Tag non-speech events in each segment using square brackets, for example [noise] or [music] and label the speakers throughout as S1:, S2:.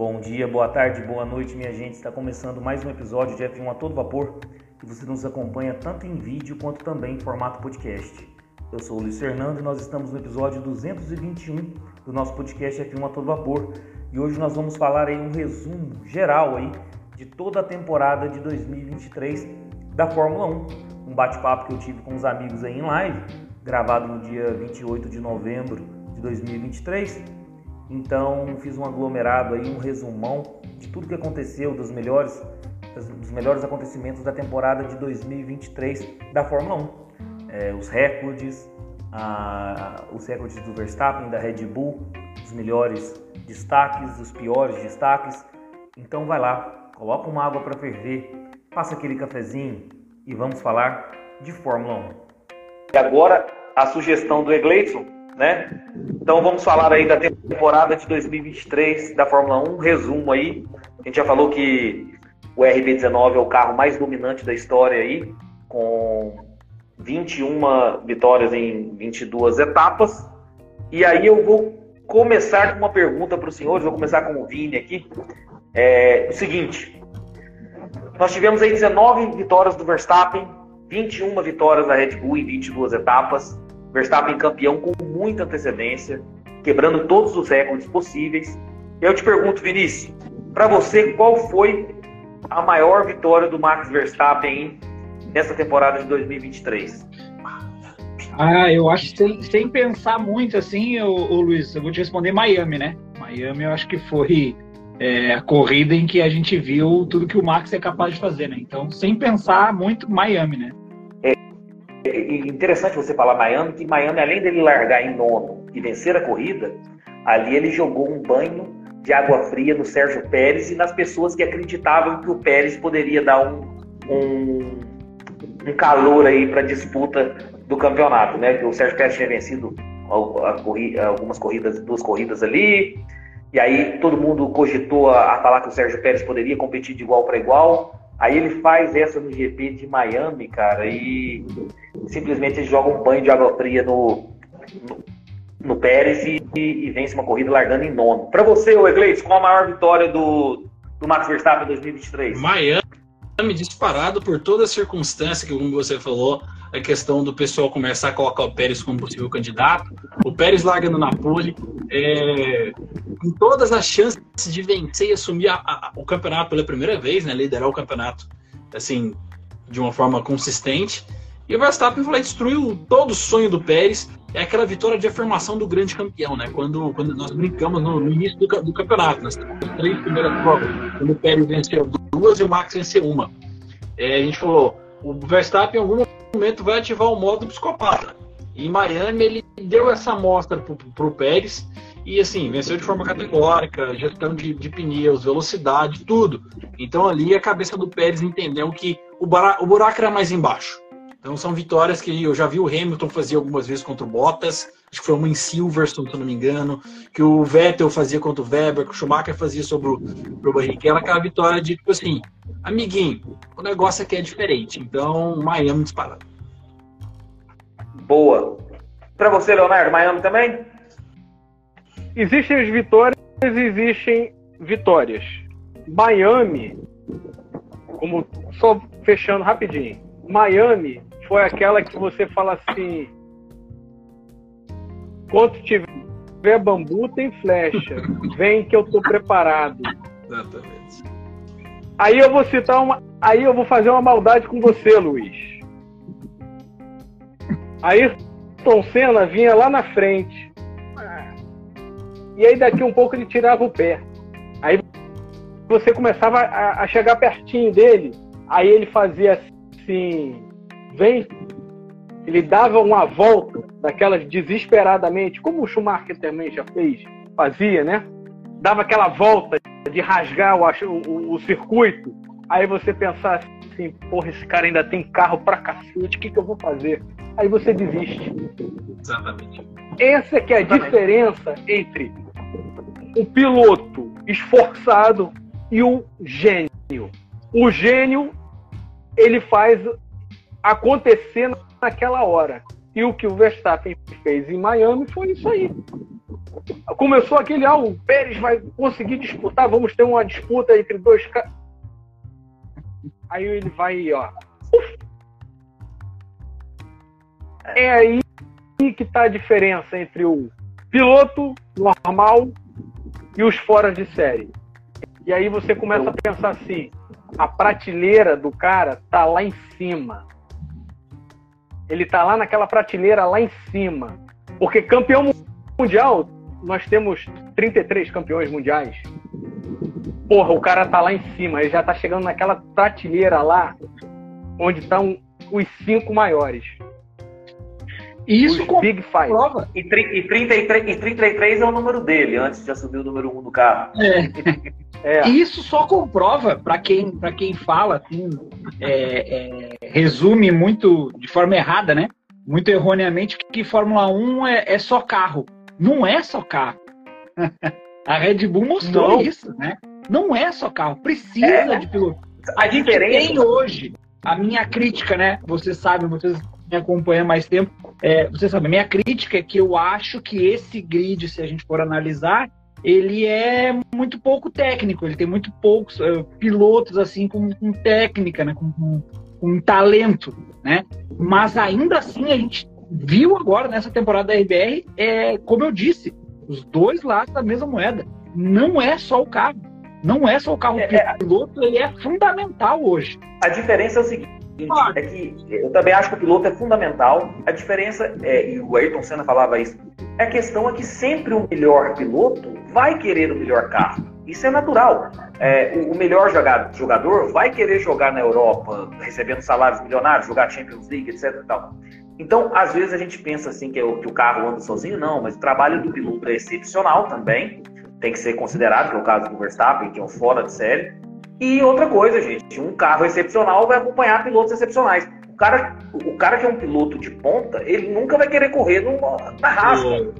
S1: Bom dia, boa tarde, boa noite, minha gente. Está começando mais um episódio de F1 a todo vapor que você nos acompanha tanto em vídeo quanto também em formato podcast. Eu sou o Luiz Fernando e nós estamos no episódio 221 do nosso podcast F1 a todo vapor. E hoje nós vamos falar aí um resumo geral aí de toda a temporada de 2023 da Fórmula 1. Um bate-papo que eu tive com os amigos aí em live, gravado no dia 28 de novembro de 2023. Então fiz um aglomerado aí, um resumão de tudo que aconteceu, dos melhores, dos melhores acontecimentos da temporada de 2023 da Fórmula 1. É, os recordes, a, os recordes do Verstappen, da Red Bull, os melhores destaques, os piores destaques. Então vai lá, coloca uma água para ferver, passa aquele cafezinho e vamos falar de Fórmula 1. E agora a sugestão do Egleison, né? Então vamos falar aí da temporada de 2023 da Fórmula 1, resumo aí. A gente já falou que o RB19 é o carro mais dominante da história aí, com 21 vitórias em 22 etapas. E aí eu vou começar com uma pergunta para os senhores, vou começar com o Vini aqui. É o seguinte: nós tivemos aí 19 vitórias do Verstappen, 21 vitórias da Red Bull em 22 etapas. Verstappen campeão com muita antecedência, quebrando todos os recordes possíveis. Eu te pergunto, Vinícius, para você, qual foi a maior vitória do Max Verstappen nessa temporada de 2023?
S2: Ah, eu acho que sem, sem pensar muito assim, o, o Luiz, eu vou te responder Miami, né? Miami eu acho que foi é, a corrida em que a gente viu tudo que o Max é capaz de fazer, né? Então, sem pensar muito, Miami, né?
S1: É, é interessante você falar Miami, que Miami, além dele largar em nono e vencer a corrida, ali ele jogou um banho de água fria no Sérgio Pérez e nas pessoas que acreditavam que o Pérez poderia dar um, um, um calor aí para a disputa do campeonato, né? O Sérgio Pérez tinha vencido algumas corridas, duas corridas ali, e aí todo mundo cogitou a, a falar que o Sérgio Pérez poderia competir de igual para igual. Aí ele faz essa no GP de Miami, cara, e simplesmente joga um banho de água fria no, no, no Pérez e, e, vence uma corrida largando em nono. Para você, o Egleis, qual a maior vitória do, do Max Verstappen em 2023?
S3: Miami disparado por toda a circunstância que, como você falou, a questão do pessoal começar a colocar o Pérez como possível candidato. O Pérez largando na pole, é, com todas as chances de vencer e assumir a, a, o campeonato pela primeira vez, né, liderar o campeonato assim de uma forma consistente. E o Verstappen foi destruiu todo o sonho do Pérez. É aquela vitória de afirmação do grande campeão, né? Quando, quando nós brincamos no, no início do, do, campeonato, nas três primeiras provas, quando o Pérez venceu duas e o Max venceu uma. É, a gente falou, o Verstappen em algum momento vai ativar o modo psicopata. E em Miami ele deu essa amostra pro, pro Pérez e assim, venceu de forma categórica, gestão de, de pneus, velocidade, tudo. Então ali a cabeça do Pérez entendeu que o, o buraco era mais embaixo. Então são vitórias que eu já vi o Hamilton fazer algumas vezes contra o Bottas, acho que foi uma em Silverstone, se não me engano, que o Vettel fazia contra o Weber, que o Schumacher fazia sobre o, o Barrichello, aquela vitória de tipo assim, amiguinho, o negócio aqui é diferente. Então, Miami disparado.
S1: Boa. Para você, Leonardo, Miami também?
S4: Existem as vitórias e existem vitórias. Miami, como só fechando rapidinho, Miami foi aquela que você fala assim: quando tiver bambu, tem flecha. Vem que eu tô preparado. Exatamente. Aí eu vou citar uma. Aí eu vou fazer uma maldade com você, Luiz. Aí Tom Senna vinha lá na frente. E aí daqui um pouco ele tirava o pé. Aí você começava a, a chegar pertinho dele. Aí ele fazia assim vem, ele dava uma volta daquelas desesperadamente, como o Schumacher também já fez, fazia, né? Dava aquela volta de rasgar o, o, o circuito. Aí você pensar assim, porra, esse cara ainda tem carro pra cacete, o que, que eu vou fazer? Aí você desiste.
S3: Exatamente.
S4: Essa é que é a Exatamente. diferença entre um piloto esforçado e um gênio. O gênio, ele faz acontecer naquela hora. E o que o Verstappen fez em Miami foi isso aí. começou aquele, ah, o Pérez vai conseguir disputar, vamos ter uma disputa entre dois caras. Aí ele vai, ó. É aí que tá a diferença entre o piloto normal e os fora de série. E aí você começa a pensar assim: a prateleira do cara tá lá em cima. Ele tá lá naquela prateleira lá em cima. Porque campeão mundial, nós temos 33 campeões mundiais. Porra, o cara tá lá em cima, ele já tá chegando naquela prateleira lá, onde estão os cinco maiores.
S1: Isso com Big Five. Prova. E, tri, e, 33, e 33 é o número dele, antes de assumir o número 1 um do carro.
S2: É. [laughs] é. Isso só comprova, para quem, quem fala, assim, é, é, resume muito de forma errada, né? Muito erroneamente, que Fórmula 1 é, é só carro. Não é só carro. [laughs] A Red Bull mostrou Não. isso, né? Não é só carro, precisa é. de piloto. A, a diferença tem hoje, a minha crítica, né? Vocês sabem, vocês me acompanham mais tempo, é, você sabe, minha crítica é que eu acho que esse grid, se a gente for analisar, ele é muito pouco técnico, ele tem muito poucos uh, pilotos assim com, com técnica, né, com, com, com, talento, né? Mas ainda assim a gente viu agora nessa temporada da RBR, é, como eu disse, os dois lados da mesma moeda. Não é só o carro, não é só o carro. É, o piloto ele é fundamental hoje.
S1: A diferença é o seguinte é que eu também acho que o piloto é fundamental. A diferença, é, e o Ayrton Senna falava isso, é a questão é que sempre o melhor piloto vai querer o melhor carro. Isso é natural. É, o, o, melhor jogador, vai querer jogar na Europa, recebendo salários milionários, jogar Champions League, etc. Tal. Então, às vezes a gente pensa assim que, que o carro anda sozinho, não, mas o trabalho do piloto é excepcional também, tem que ser considerado, que é o caso do Verstappen, que é um fora de série. E outra coisa, gente, um carro excepcional vai acompanhar pilotos excepcionais. O cara, o cara que é um piloto de ponta, ele nunca vai querer correr numa, na rasga.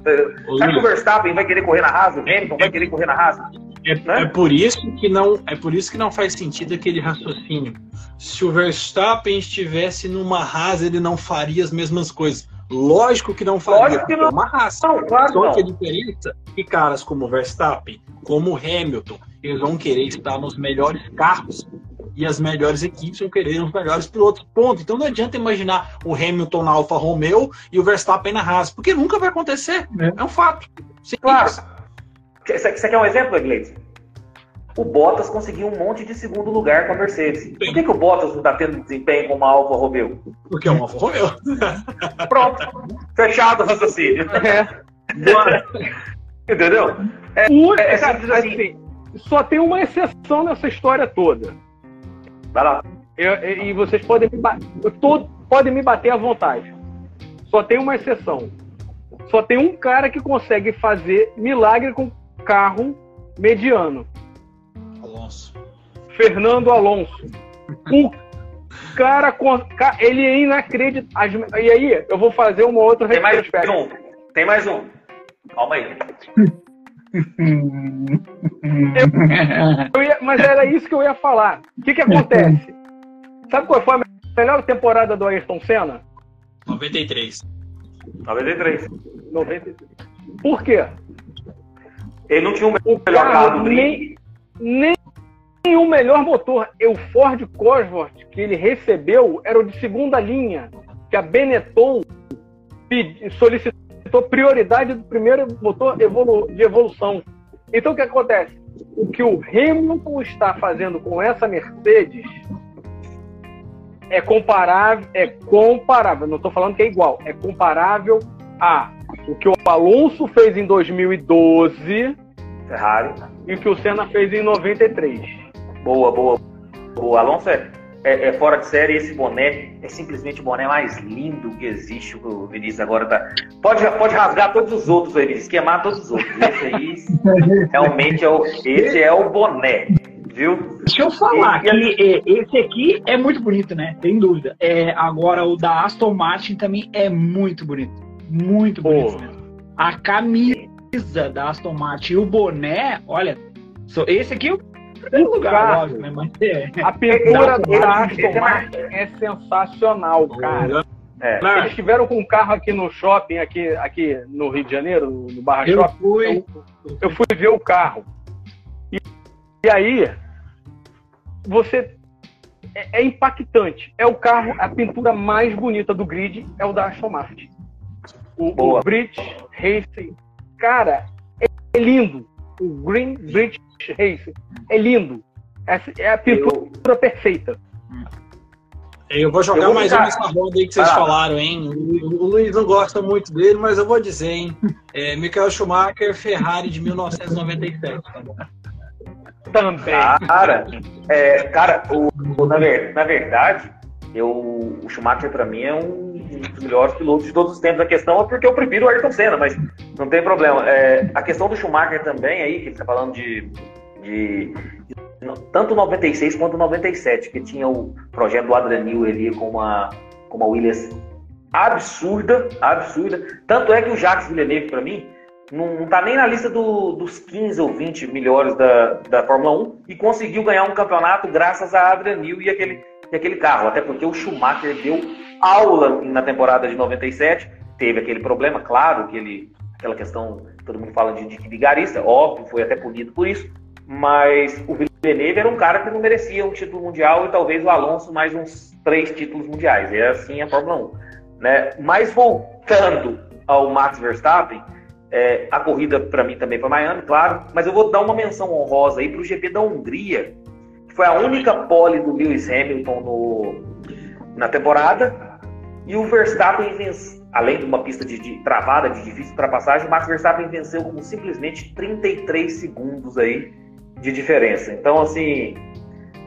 S1: Será que o Verstappen vai querer correr na rasga? O Hamilton vai querer correr na rasga?
S3: É, né? é, por isso que não é por isso que não faz sentido aquele raciocínio. Se o Verstappen estivesse numa rasa, ele não faria as mesmas coisas. Lógico que não faria. Lógico que não. É uma raça. Não, claro Só não. que a diferença é que caras como Verstappen, como Hamilton, eles vão querer estar nos melhores carros e as melhores equipes vão querer os melhores pilotos. Ponto. Então não adianta imaginar o Hamilton na Alfa Romeo e o Verstappen na Haas, porque nunca vai acontecer. É, é um fato.
S1: Sim, claro. Você quer um exemplo, Iglesias? O Bottas conseguiu um monte de segundo lugar com a Mercedes. Sim. Por que, que o Bottas não está tendo desempenho com uma Alfa Romeo?
S3: Porque é uma Alfa Romeo. [laughs]
S1: Pronto. Fechado o raciocínio. É. Entendeu?
S4: É, é, é assim. assim só tem uma exceção nessa história toda.
S1: Vai lá.
S4: Eu, eu, e vocês podem me, todo, podem me bater à vontade. Só tem uma exceção. Só tem um cara que consegue fazer milagre com carro mediano.
S3: Alonso.
S4: Fernando Alonso. O cara, ele é inacreditável. E aí, eu vou fazer uma outra
S1: Tem mais um. Tem mais um. Calma aí.
S4: Eu ia, mas era isso que eu ia falar. O que, que acontece? Sabe qual foi a melhor temporada do Ayrton Senna?
S3: 93.
S1: 93.
S4: 93. Por quê?
S1: Ele não tinha o melhor carro
S4: nem, nem, nem o melhor motor. O Ford Cosworth que ele recebeu era o de segunda linha, que a Benetton solicitou solicitou prioridade do primeiro motor evolu de evolução. Então o que acontece? O que o Hamilton está fazendo com essa Mercedes é comparável, é comparável, não estou falando que é igual, é comparável a o que o Alonso fez em 2012
S1: Ferrari
S4: e o que o Senna fez em 93.
S1: Boa, boa. O Alonso é é, é, fora de série. Esse boné é simplesmente o boné mais lindo que existe. O Vinícius agora tá. Pode, pode rasgar todos os outros Vinícius, queimar todos os outros. Esse aí [laughs] realmente é o, esse é o boné. Viu?
S2: Deixa eu falar, e, que esse aqui é muito bonito, né? Sem dúvida. É, agora, o da Aston Martin também é muito bonito. Muito bonito mesmo. A camisa da Aston Martin e o boné, olha, esse aqui
S4: primeiro lugar, lógico, né? Mas, é. A pintura da Aston Martin é sensacional, cara. É. Eles estiveram com um carro aqui no shopping, aqui, aqui no Rio de Janeiro, no Barra
S2: eu
S4: Shopping.
S2: Fui...
S4: Eu, eu, fui ver o carro. E, e aí, você. É, é, impactante. É o carro, a pintura mais bonita do grid é o da Aston Martin. O, o British Racing. Cara, é, é lindo. O Green British Racing. É lindo. É, é a pintura eu... perfeita.
S3: Eu vou jogar eu vou mais um nessa roda aí que vocês ah. falaram, hein? O, Luiz não gosta muito dele, mas eu vou dizer, hein? [laughs] É, Michael Schumacher, Ferrari de 1997, tá bom?
S4: Também.
S1: Cara, é, cara o, o, na, ver, na verdade, eu, o Schumacher para mim é um, dos melhores pilotos de todos os tempos. A questão é porque eu prefiro o Ayrton Senna, mas não tem problema. É, a questão do Schumacher também aí, que você tá falando de, de, tanto 96 quanto 97, que tinha o projeto do Adrian ali com uma, com uma Williams absurda, absurda. Tanto é que o Jacques Villeneuve, para mim, não, está nem na lista do, dos 15 ou 20 melhores da, da Fórmula 1 e conseguiu ganhar um campeonato graças a Adrian e aquele, e aquele carro. Até porque o Schumacher deu aula na temporada de 97, teve aquele problema, claro, que ele, aquela questão, todo mundo fala de, de vigarista, óbvio, foi até punido por isso, mas o Villeneuve era um cara que não merecia um título mundial e talvez o Alonso mais uns três títulos mundiais. É assim a Fórmula 1. Né? Mas voltando ao Max Verstappen, é, a corrida para mim também foi Miami, claro, mas eu vou dar uma menção honrosa aí para o GP da Hungria, que foi a única pole do Lewis Hamilton no, na temporada. E o Verstappen venceu, além de uma pista de, de travada, de difícil ultrapassagem, o Max Verstappen venceu com simplesmente 33 segundos aí de diferença. Então, assim,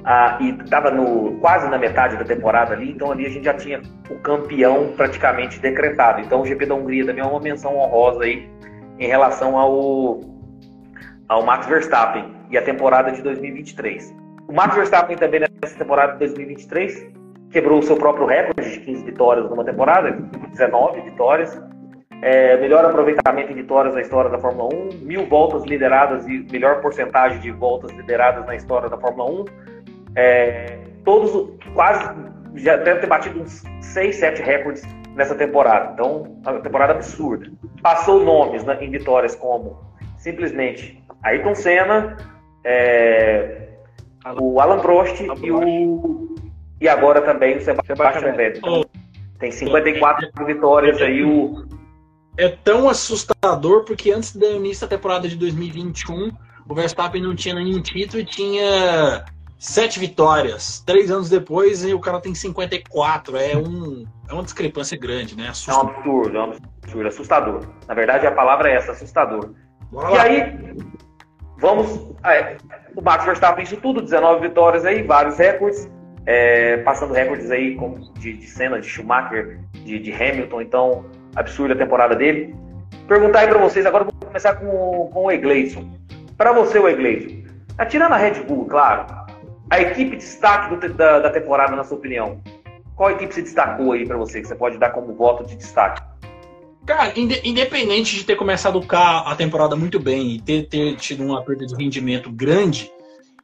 S1: a, e estava quase na metade da temporada ali, então ali a gente já tinha o campeão praticamente decretado. Então o GP da Hungria também é uma menção honrosa aí em relação ao, ao Max Verstappen e a temporada de 2023. O Max Verstappen também nessa temporada de 2023 quebrou o seu próprio recorde de 15 vitórias numa temporada, 19 vitórias, é, melhor aproveitamento em vitórias na história da Fórmula 1, mil voltas lideradas e melhor porcentagem de voltas lideradas na história da Fórmula 1. É, todos, quase, já deve ter batido uns 6, 7 recordes nessa temporada. Então, uma temporada absurda. Passou nomes né, em vitórias como simplesmente Ayrton Senna, é, o Alan Prost e o e agora também o Sebastian Vettel. Então, tem 54 vitórias aí o
S3: é tão assustador porque antes do início da temporada de 2021, o Verstappen não tinha nenhum título e tinha sete vitórias. Três anos depois, o cara tem 54. É, um, é uma discrepância grande, né?
S1: Assustador. É um absurdo, é um absurdo, assustador. Na verdade, a palavra é essa, assustador. Bora e lá. aí, vamos. É, o Max Verstappen, isso tudo, 19 vitórias aí, vários recordes. É, passando recordes aí como de, de cena de Schumacher, de, de Hamilton, então absurda a temporada dele. Perguntar aí para vocês, agora vou começar com, com o Egleison. Para você, o Egleison, tá tirando a Red Bull, claro, a equipe de destaque do, da, da temporada, na sua opinião, qual equipe se destacou aí para você, que você pode dar como voto de destaque?
S3: Cara, independente de ter começado a temporada muito bem e ter, ter tido uma perda de rendimento grande,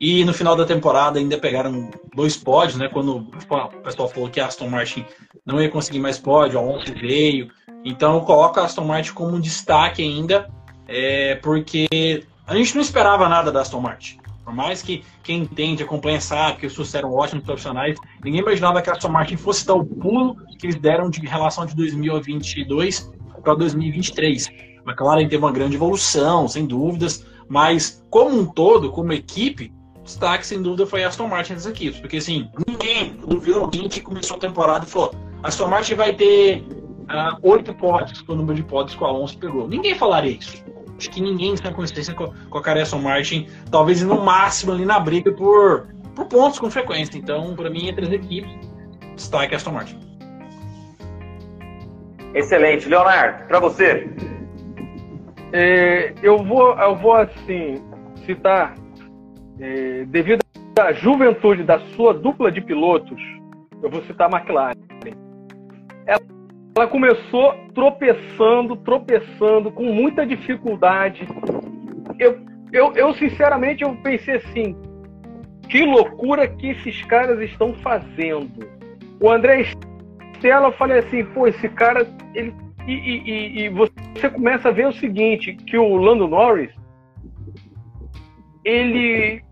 S3: e no final da temporada ainda pegaram dois pódios, né? Quando o pessoal falou que a Aston Martin não ia conseguir mais pódio, a Alonso veio. Então eu coloco a Aston Martin como um destaque ainda, é, porque a gente não esperava nada da Aston Martin. Por mais que quem entende, acompanha, sabe que os eram ótimos profissionais, ninguém imaginava que a Aston Martin fosse dar o pulo que eles deram de relação de 2022 para 2023. A McLaren teve uma grande evolução, sem dúvidas, mas como um todo, como equipe, destaque, sem dúvida, foi a Aston Martin das equipes. Porque, assim, ninguém, viu alguém que começou a temporada e falou: Aston Martin vai ter uh, oito pódios, que é o número de pódios que o Alonso pegou. Ninguém falaria isso. Acho que ninguém tem consistência com, com a Aston Martin, talvez no máximo ali na briga por, por pontos com frequência. Então, para mim, entre as equipes, destaque Aston Martin.
S1: Excelente. Leonardo, para você.
S4: É, eu, vou, eu vou, assim, citar é, devido à juventude da sua dupla de pilotos, eu vou citar a McLaren. Ela, ela começou tropeçando, tropeçando, com muita dificuldade. Eu, eu, eu, sinceramente, eu pensei assim, que loucura que esses caras estão fazendo. O André Stella, eu falei assim, pô, esse cara, ele. E, e, e, você começa a ver o seguinte, que o Lando Norris, ele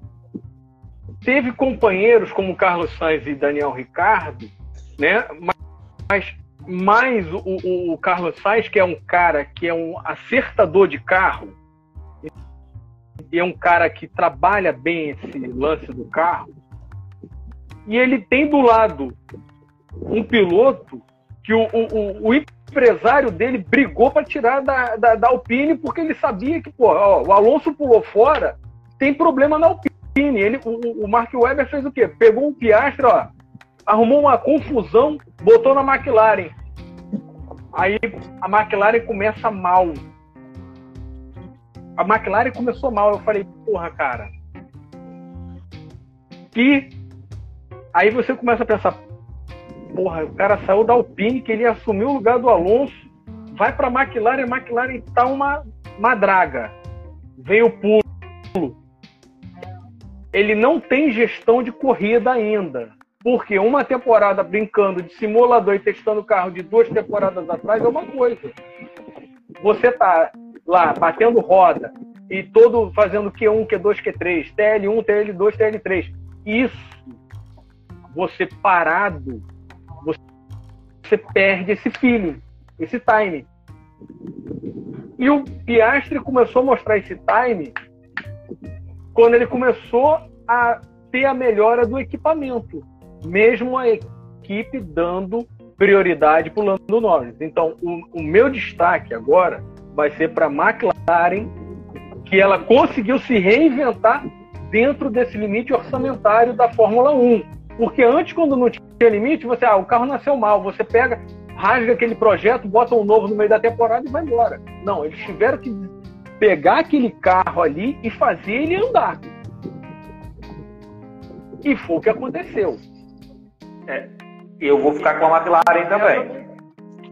S4: teve companheiros como Carlos Sainz e Daniel Ricardo, né? Mas mais o, o, Carlos Sainz, que é um cara que é um acertador de carro, e é um cara que trabalha bem esse lance do carro, e ele tem do lado um piloto que o, o, o empresário dele brigou para tirar da, da, da, Alpine porque ele sabia que pô, ó, o Alonso pulou fora, tem problema na Alpine. Ele, o, o Mark Webber fez o quê? Pegou um Piastre, ó, arrumou uma confusão, botou na McLaren. Aí a McLaren começa mal. A McLaren começou mal. Eu falei, porra, cara. E aí você começa a pensar, porra, o cara saiu da Alpine, que ele assumiu o lugar do Alonso, vai para a McLaren, a McLaren tá uma, uma draga. Vem o pulo. Ele não tem gestão de corrida ainda. Porque uma temporada brincando de simulador e testando carro de duas temporadas atrás é uma coisa. Você tá lá batendo roda e todo fazendo Q1, Q2, Q3, TL1, TL2, TL3. Isso, você parado, você perde esse feeling, esse time. E o Piastri começou a mostrar esse time quando ele começou a ter a melhora do equipamento mesmo a equipe dando prioridade para o Lando Norris. Então, o, o meu destaque agora vai ser para a McLaren, que ela conseguiu se reinventar dentro desse limite orçamentário da Fórmula 1. Porque antes, quando não tinha limite, você, ah, o carro nasceu mal, você pega, rasga aquele projeto, bota um novo no meio da temporada e vai embora. Não, eles tiveram que pegar aquele carro ali e fazer ele andar. E foi o que aconteceu.
S1: É, eu vou ficar com a McLaren também.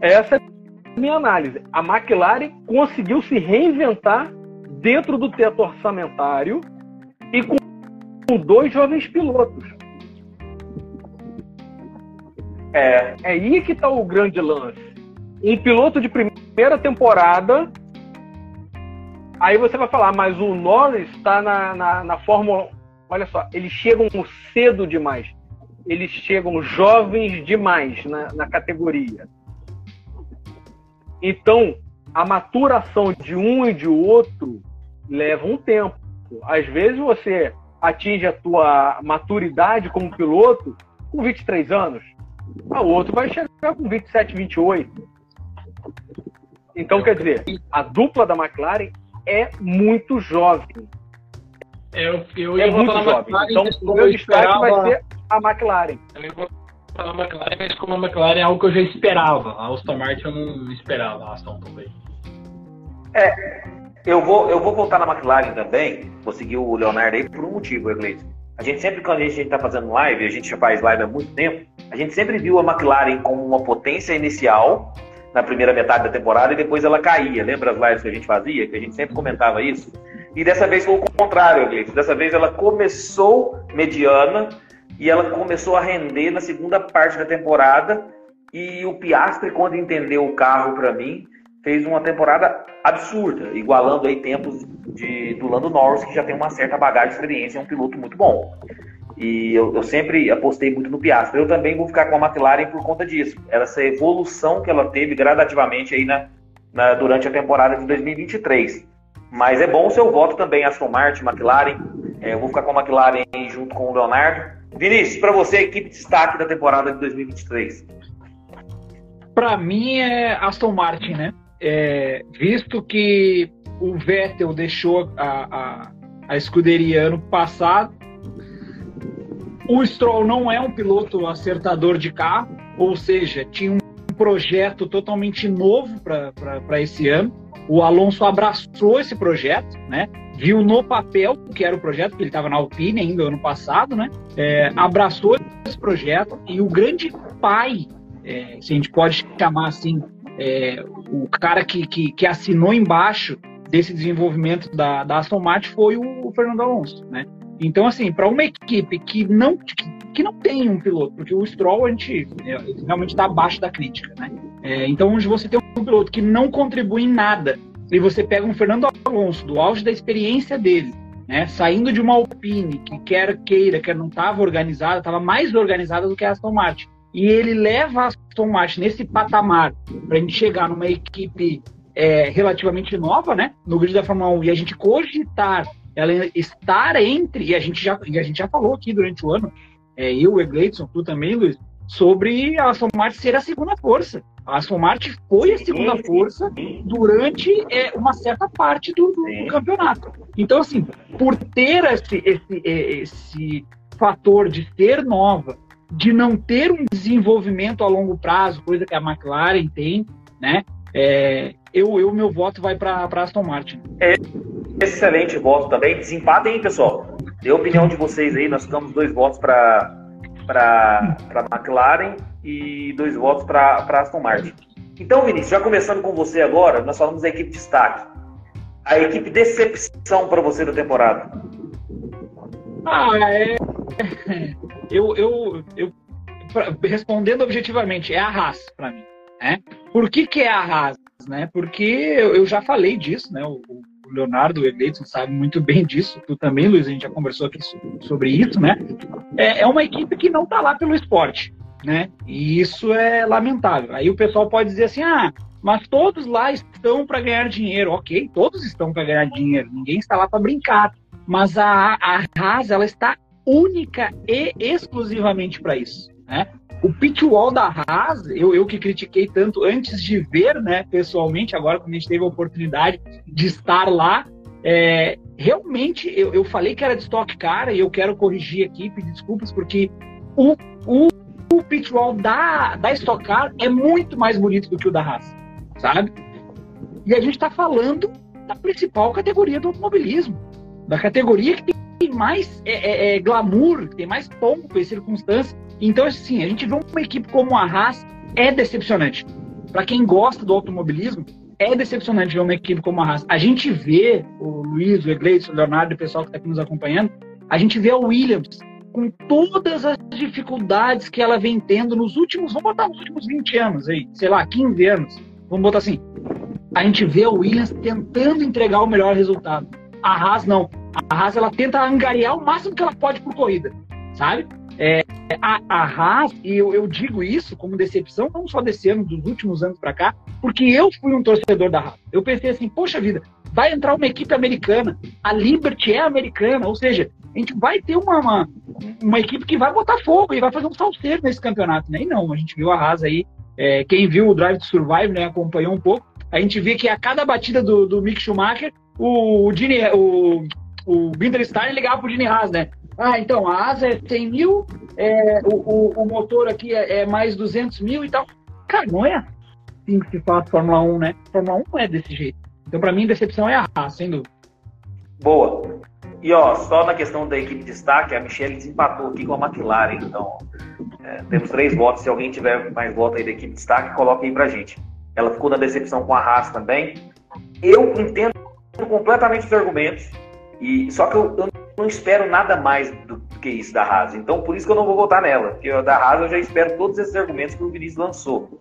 S4: Essa é a minha análise. A McLaren conseguiu se reinventar dentro do teto orçamentário e com, dois jovens pilotos. É, é aí que está o grande lance. Um piloto de primeira temporada. Aí você vai falar, mas o Norris está na, na, na Fórmula. Olha só, eles chegam cedo demais eles chegam jovens demais na, na categoria. Então, a maturação de um e de outro leva um tempo. Às vezes você atinge a tua maturidade como piloto com 23 anos. O outro vai chegar com 27, 28. Então, quer dizer, a dupla da McLaren é muito jovem.
S3: Eu, eu é muito jovem.
S4: Então, o meu destaque vai ser a McLaren.
S3: Eu vou falar a McLaren, mas como a McLaren é algo que eu já esperava. A Aston Martin eu não esperava, a Aston também.
S1: É, eu vou, eu vou voltar na McLaren também, vou seguir o Leonardo aí por um motivo, Iglesias. A gente sempre, quando a gente está fazendo live, a gente já faz live há muito tempo, a gente sempre viu a McLaren como uma potência inicial na primeira metade da temporada e depois ela caía. Lembra as lives que a gente fazia? Que a gente sempre comentava isso? E dessa vez foi o contrário, Iglesias. Dessa vez ela começou mediana, e ela começou a render na segunda parte da temporada. E o Piastri, quando entendeu o carro para mim, fez uma temporada absurda, igualando aí tempos de, do Lando Norris, que já tem uma certa bagagem de experiência, é um piloto muito bom. E eu, eu, sempre apostei muito no Piastri. Eu também vou ficar com a McLaren por conta disso. Essa evolução que ela teve gradativamente aí na, na, durante a temporada de 2023. Mas é bom o seu voto também, Aston Martin, McLaren. É, eu vou ficar com a McLaren junto com o Leonardo. Vinícius, para você, equipe de destaque da temporada de 2023.
S2: Para mim é Aston Martin, né? É, visto que o Vettel deixou a, a, a escuderia ano passado, o Stroll não é um piloto acertador de carro, ou seja, tinha um projeto totalmente novo para esse ano. O Alonso abraçou esse projeto, né? viu no papel que era o projeto, que ele estava na Alpine ainda ano passado, né? É, abraçou esse projeto e o grande pai, é, se a gente pode chamar assim, é, o cara que, que, que, assinou embaixo desse desenvolvimento da, da Aston Martin foi o, Fernando Alonso, né? Então, assim, para uma equipe que não que, que não tem um piloto, porque o Stroll a gente é, realmente está abaixo da crítica, né? É, então, onde você tem um piloto que não contribui em nada, e você pega um Fernando Alonso, do auge da experiência dele, né, saindo de uma Alpine, que quer queira, quer não estava organizada, estava mais organizada do que a Aston Martin, e ele leva a Aston Martin nesse patamar para a gente chegar numa equipe é, relativamente nova, né, no grid da Fórmula 1, e a gente cogitar ela estar entre, e a gente já, e a gente já falou aqui durante o ano, é, eu, o Egleidson, tu também, Luiz, sobre a Aston Martin ser a segunda força. A Aston Martin foi a segunda força durante é, uma certa parte do, do, do, campeonato. Então, assim, por ter esse, esse, é, esse fator de ser nova, de não ter um desenvolvimento a longo prazo, coisa que a McLaren tem, né? É, eu, eu, meu voto vai para Aston Martin.
S1: É, excelente voto também. Desempate, hein, pessoal? Dê a opinião de vocês aí. Nós ficamos dois votos para para McLaren e dois votos para Aston Martin. Então, Vinícius, já começando com você agora, nós falamos da equipe destaque. A equipe decepção para você da temporada.
S2: Ah, é. Eu, eu, eu respondendo objetivamente, é a Haas para mim. Né? Por que, que é a Haas? Né? Porque eu, eu já falei disso, né? O, o Leonardo Edson sabe muito bem disso, tu também, Luiz, a gente já conversou aqui sobre isso, né? É, é uma equipe que não tá lá pelo esporte, né? E isso é lamentável. Aí o pessoal pode dizer assim, ah, mas todos lá estão para ganhar dinheiro. Ok, todos estão para ganhar dinheiro, ninguém está lá para brincar. Mas a, a Haas, ela está única e exclusivamente para isso, né? O pitwall da Haas, eu, eu que critiquei tanto antes de ver, né, pessoalmente, agora quando a gente teve a oportunidade de estar lá, é, realmente eu, eu falei que era de Stock Car e eu quero corrigir aqui, pedir desculpas, porque o, o, o pitwall da, da Stock Car é muito mais bonito do que o da Haas, sabe? E a gente está falando da principal categoria do automobilismo, da categoria que tem mais é, é, é glamour, tem mais pompa e circunstância então, assim, a gente vê uma equipe como a Haas é decepcionante. Para quem gosta do automobilismo, é decepcionante ver uma equipe como a Haas. A gente vê o Luiz, o Egleison, o Leonardo o pessoal que está aqui nos acompanhando, a gente vê a Williams com todas as dificuldades que ela vem tendo nos últimos, vamos botar nos últimos 20 anos aí, sei lá, 15 anos. Vamos botar assim. A gente vê a Williams tentando entregar o melhor resultado. A Haas não. A Haas ela tenta angariar o máximo que ela pode por corrida, sabe? É, a, a Haas, e eu, eu, digo isso como decepção, não só desse ano, dos últimos anos para cá, porque eu fui um torcedor da Haas. Eu pensei assim, poxa vida, vai entrar uma equipe americana, a Liberty é americana, ou seja, a gente vai ter uma, uma, uma equipe que vai botar fogo e vai fazer um salseiro nesse campeonato. Né? não, a gente viu a Haas aí, é, quem viu o Drive to Survive, né, acompanhou um pouco, a gente vê que a cada batida do, do Mick Schumacher, o, o, Gini, o, o Binder Stein ligava pro Gini Haas, né? Ah, então, a asa é 100 mil, é, o, o, o, motor aqui é, é, mais 200 mil e tal. Cara, não é assim que se faz Fórmula 1, né? Fórmula 1 não é desse jeito. Então, para mim, decepção é a Haas, sem dúvida.
S1: Boa. E ó, só na questão da equipe de destaque, a Michelle desempatou aqui com a McLaren. Então, é, temos três votos. Se alguém tiver mais votos aí da equipe de destaque, coloque aí pra gente. Ela ficou na decepção com a Haas também. Eu entendo completamente os argumentos. E, só que eu, eu não espero nada mais do que isso da Haas. Então, por isso que eu não vou votar nela. Porque da Haas eu já espero todos esses argumentos que o Vinícius lançou.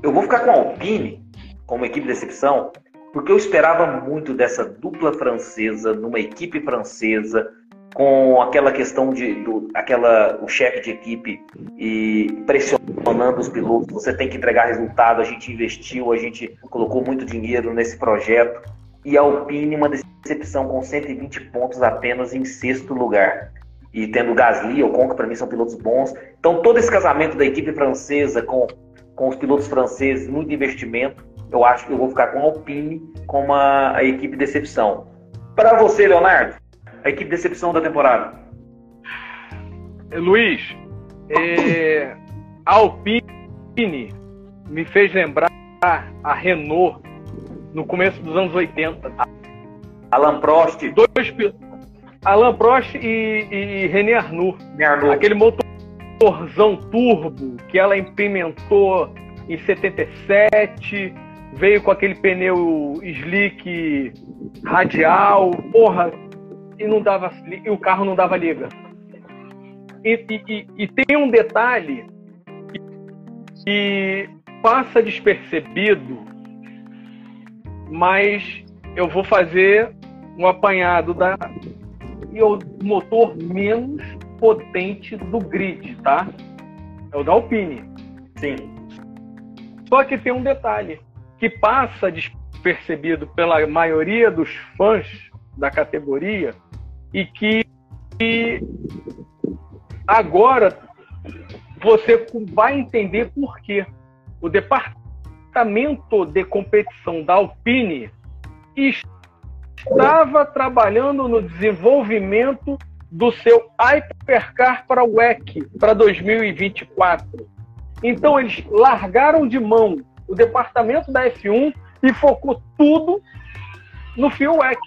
S1: Eu vou ficar com a Alpine como equipe de decepção, porque eu esperava muito dessa dupla francesa, numa equipe francesa, com aquela questão de do, aquela o chefe de equipe e pressionando os pilotos. Você tem que entregar resultado. A gente investiu, a gente colocou muito dinheiro nesse projeto e Alpine uma decepção com 120 pontos apenas em sexto lugar. E tendo Gasly, Ocon, que para mim são pilotos bons. Então todo esse casamento da equipe francesa com, com os pilotos franceses, muito investimento, eu acho que eu vou ficar com a Alpine como a, equipe decepção. Para você, Leonardo, a equipe decepção da temporada.
S4: Luiz, é, a Alpine me fez lembrar a Renault no começo dos anos 80.
S1: Alan Prost.
S4: Dois Alan Prost e, e René Arnoux. Arnoux. Aquele motorzão turbo que ela implementou em 77, veio com aquele pneu slick radial, porra, e não dava e o carro não dava liga. E, e, e tem um detalhe que passa despercebido, mas eu vou fazer um apanhado da e o motor menos potente do grid, tá? É o da Alpine.
S1: Sim.
S4: Só que tem um detalhe que passa despercebido pela maioria dos fãs da categoria e que agora você vai entender por quê. O departamento de competição da Alpine estava trabalhando no desenvolvimento do seu Hypercar para o WEC para 2024. Então eles largaram de mão o departamento da F1 e focou tudo no Fio WEC.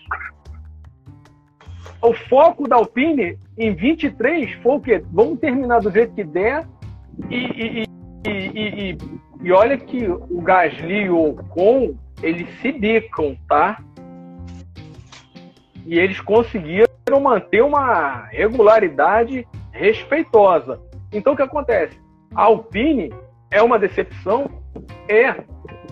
S4: O foco da Alpine em 23 foi o quê? Vamos terminar do jeito que der e, e, e, e, e olha que o Gasly e o Ocon eles se bicam, tá? E eles conseguiram manter uma regularidade respeitosa. Então o que acontece? A Alpine é uma decepção? É.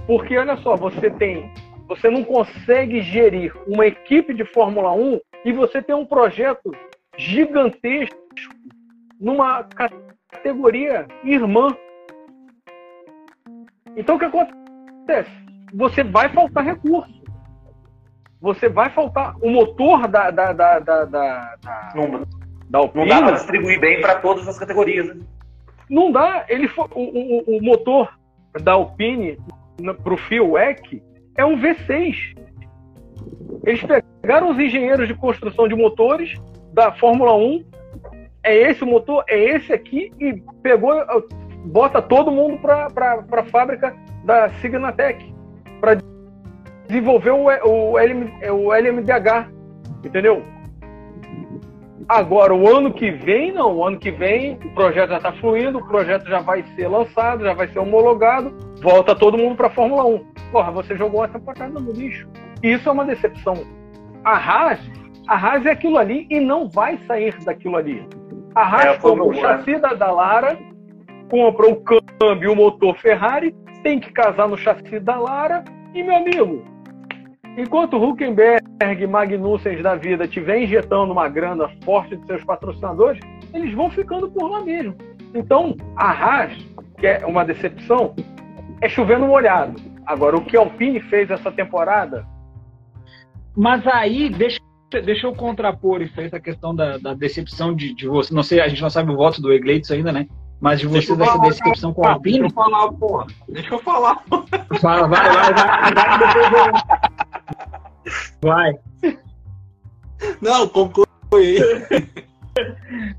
S4: Porque olha só, você tem. Você não consegue gerir uma equipe de Fórmula 1 e você tem um projeto gigantesco numa categoria irmã. Então o que acontece? Você vai faltar recurso. Você vai faltar. O motor da. da, da, da, da, da,
S1: não, da Alpine, não dá para distribuir bem para todas as categorias. Né?
S4: Não dá. Ele o, o, o motor da Alpine para o FIOEC é um V6. Eles pegaram os engenheiros de construção de motores da Fórmula 1, é esse o motor, é esse aqui, e pegou, bota todo mundo para a fábrica da Signatec para desenvolver o, o, LM, o LMDH, entendeu? Agora, o ano que vem, não. O ano que vem, o projeto já está fluindo, o projeto já vai ser lançado, já vai ser homologado, volta todo mundo para a Fórmula 1. Porra, você jogou essa patada no lixo. Isso é uma decepção. A Haas, a Haas é aquilo ali e não vai sair daquilo ali. A Haas é, o chassi da Dallara, comprou o câmbio, o motor Ferrari, tem que casar no chassi da Lara e, meu amigo, enquanto Huckenberg Magnussen da vida estiver injetando uma grana forte de seus patrocinadores, eles vão ficando por lá mesmo. Então, a Haas, que é uma decepção, é chovendo molhado. Agora, o que a Alpine fez essa temporada
S2: mas aí, deixa, deixa eu contrapor isso, essa questão da, da decepção de, de, você. Não sei, a gente não sabe o voto do Egleitos ainda, né? Mas de você dessa falar, decepção com a Alpine.
S3: Deixa eu falar, porra. Deixa eu falar.
S2: Fala, vai, vai, vai. Vai.
S3: Não, conclui.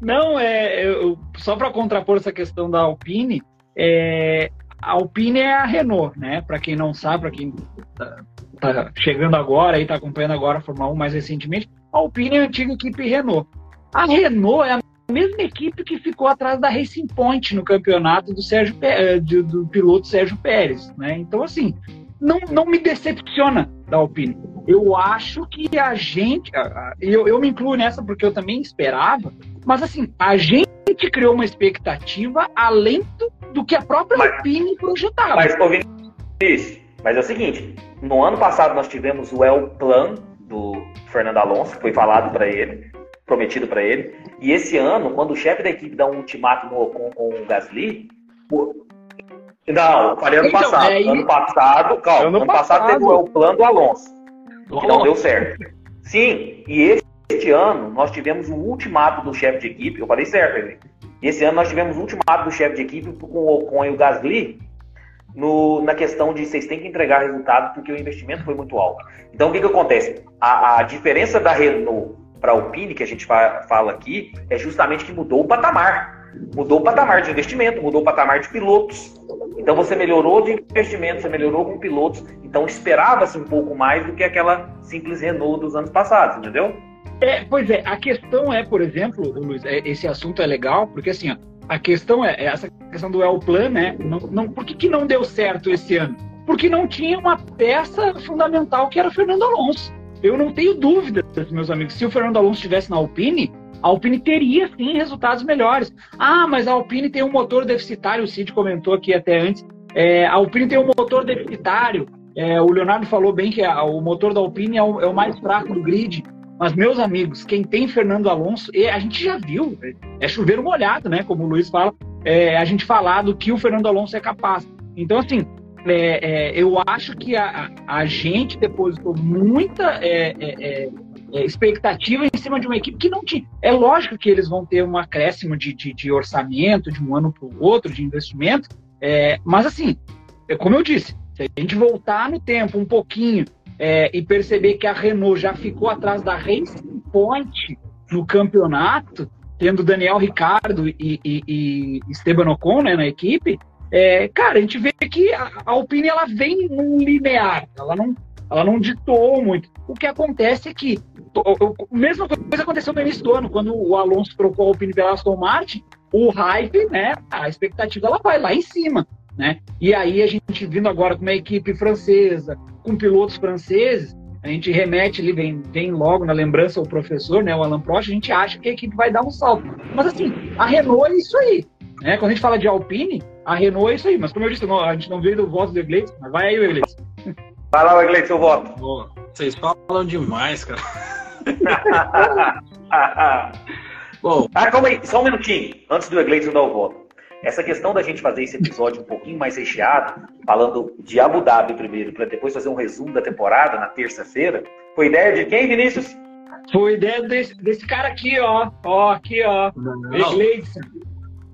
S2: Não, é, eu, só para contrapor essa questão da Alpine, é, a Alpine é a Renault, né? Para quem não sabe, para quem tá, tá chegando agora e está acompanhando agora a Fórmula 1 mais recentemente, a Alpine é a antiga equipe Renault. A Renault é a mesma equipe que ficou atrás da Racing Point no campeonato do, Sérgio, eh, do, do piloto Sérgio Pérez. Né? Então, assim, não, não me decepciona da Alpine. Eu acho que a gente, eu, eu me incluo nessa porque eu também esperava, mas assim, a gente criou uma expectativa além do, do que a própria mas, Alpine projetava.
S1: Mas, Vinícius, mas é o seguinte, no ano passado nós tivemos o El Plan do Fernando Alonso, que foi falado para ele, prometido para ele. E esse ano, quando o chefe da equipe dá um ultimato no Ocon com o Gasly, o... não, falei ano então, passado. É... Ano passado, calma, ano, ano passado, passado teve o El Plan do Alonso, que não deu certo. Sim, e este ano nós tivemos o ultimato do chefe de equipe, eu falei certo, ele. E esse ano nós tivemos o ultimato do chefe de equipe com o Ocon e o Gasly, no, na questão de vocês têm que entregar resultado porque o investimento foi muito alto. Então, o que, que acontece? A, a diferença da Renault para a Alpine, que a gente fala aqui, é justamente que mudou o patamar. Mudou o patamar de investimento, mudou o patamar de pilotos. Então, você melhorou de investimento, você melhorou com pilotos. Então, esperava-se um pouco mais do que aquela simples Renault dos anos passados, entendeu?
S2: É, pois é, a questão é, por exemplo, Luiz, é, esse assunto é legal, porque assim, ó, a questão é, é essa questão do El Plan, né? Não, não, por que, que não deu certo esse ano? Porque não tinha uma peça fundamental que era o Fernando Alonso. Eu não tenho dúvida, meus amigos, se o Fernando Alonso estivesse na Alpine, a Alpine teria sim resultados melhores. Ah, mas a Alpine tem um motor deficitário, o Cid comentou aqui até antes. É, a Alpine tem um motor deficitário. É, o Leonardo falou bem que a, o motor da Alpine é o, é o, mais fraco do grid. Mas, meus amigos, quem tem Fernando Alonso, a gente já viu, é chuveiro molhado, né? Como o Luiz fala, é, a gente falar do que o Fernando Alonso é capaz. Então, assim, é, é, eu acho que a, a gente depositou muita é, é, é, expectativa em cima de uma equipe que não tinha. É lógico que eles vão ter um acréscimo de, de, de orçamento de um ano para o outro, de investimento, mas assim, como eu disse, se a gente voltar no tempo um pouquinho e perceber que a Renault já ficou atrás da Racing Point no campeonato, tendo Daniel Ricardo e, e, e Esteban Ocon né, na equipe, é, cara, a gente vê que a, a Alpine ela vem num linear, ela não, ela não ditou muito. O que acontece é que a mesma coisa aconteceu no início do ano, quando o Alonso trocou a Alpine pela Aston Martin, o hype, né, a expectativa ela vai lá em cima, né? E aí a gente vindo agora com uma equipe francesa, com pilotos franceses, a gente remete ali, vem, vem logo na lembrança o professor, né, o Alan Prost, a gente acha que a equipe vai dar um salto. Mas assim, a Renault é isso aí. Né? Quando a gente fala de Alpine, a Renault é isso aí. Mas como eu disse, a gente não veio do voto do Egleides, mas vai aí, Egleides.
S1: Vai lá, Egleides, seu voto.
S3: vocês falam demais, cara. [laughs] Bom.
S1: Ah, calma aí, só um minutinho, antes do Egleides dar o voto. Essa questão da gente fazer esse episódio um pouquinho mais recheado, falando de Abu Dhabi primeiro, para depois fazer um resumo da temporada na terça-feira, foi ideia de quem, Vinícius?
S2: Foi ideia desse, desse cara aqui, ó. Ó, aqui, ó.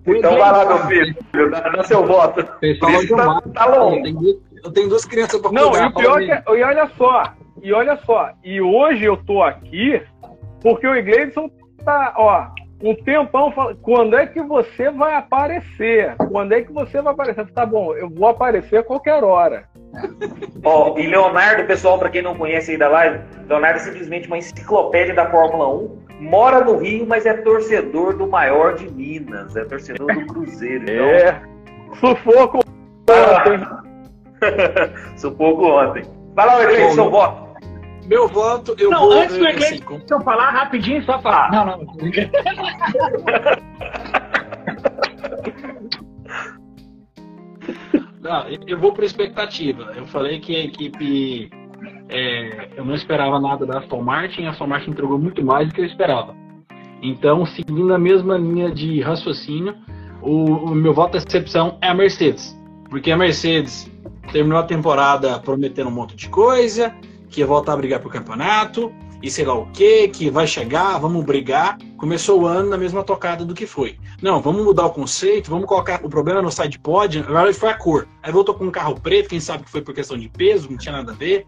S1: Então vai lá, meu filho, dá, dá seu voto.
S3: Tá, tá longo. Eu tenho duas crianças para
S4: Não, e o pior é que, e olha só, e olha só, e hoje eu tô aqui porque o Iglesias tá, ó, um tempão falando, quando é que você vai aparecer? Quando é que você vai aparecer? Tá bom, eu vou aparecer a qualquer hora.
S1: Ó, oh, e Leonardo, pessoal, para quem não conhece aí da live, Leonardo é simplesmente uma enciclopédia da Fórmula 1. Mora no Rio, mas é torcedor do maior de Minas, é torcedor do Cruzeiro. Então...
S4: É. Sufoco ontem. [laughs]
S1: Sufoco ontem. Vai lá, Edley, seu voto.
S3: Meu voto, eu
S2: não,
S3: vou.
S2: Antes do Eclipse, assim, deixa eu falar rapidinho, só falar. Ah. Não, não.
S3: não, eu vou por expectativa. Eu falei que a equipe. É, eu não esperava nada da Aston Martin, a Aston Martin entregou muito mais do que eu esperava. Então, seguindo a mesma linha de raciocínio, o, o meu voto de excepção é a Mercedes. Porque a Mercedes terminou a temporada prometendo um monte de coisa, que ia voltar a brigar pro campeonato, e sei lá o que, que vai chegar, vamos brigar. Começou o ano na mesma tocada do que foi. Não, vamos mudar o conceito, vamos colocar. O problema no side pod, agora foi a cor. Aí voltou com um carro preto, quem sabe que foi por questão de peso, não tinha nada a ver.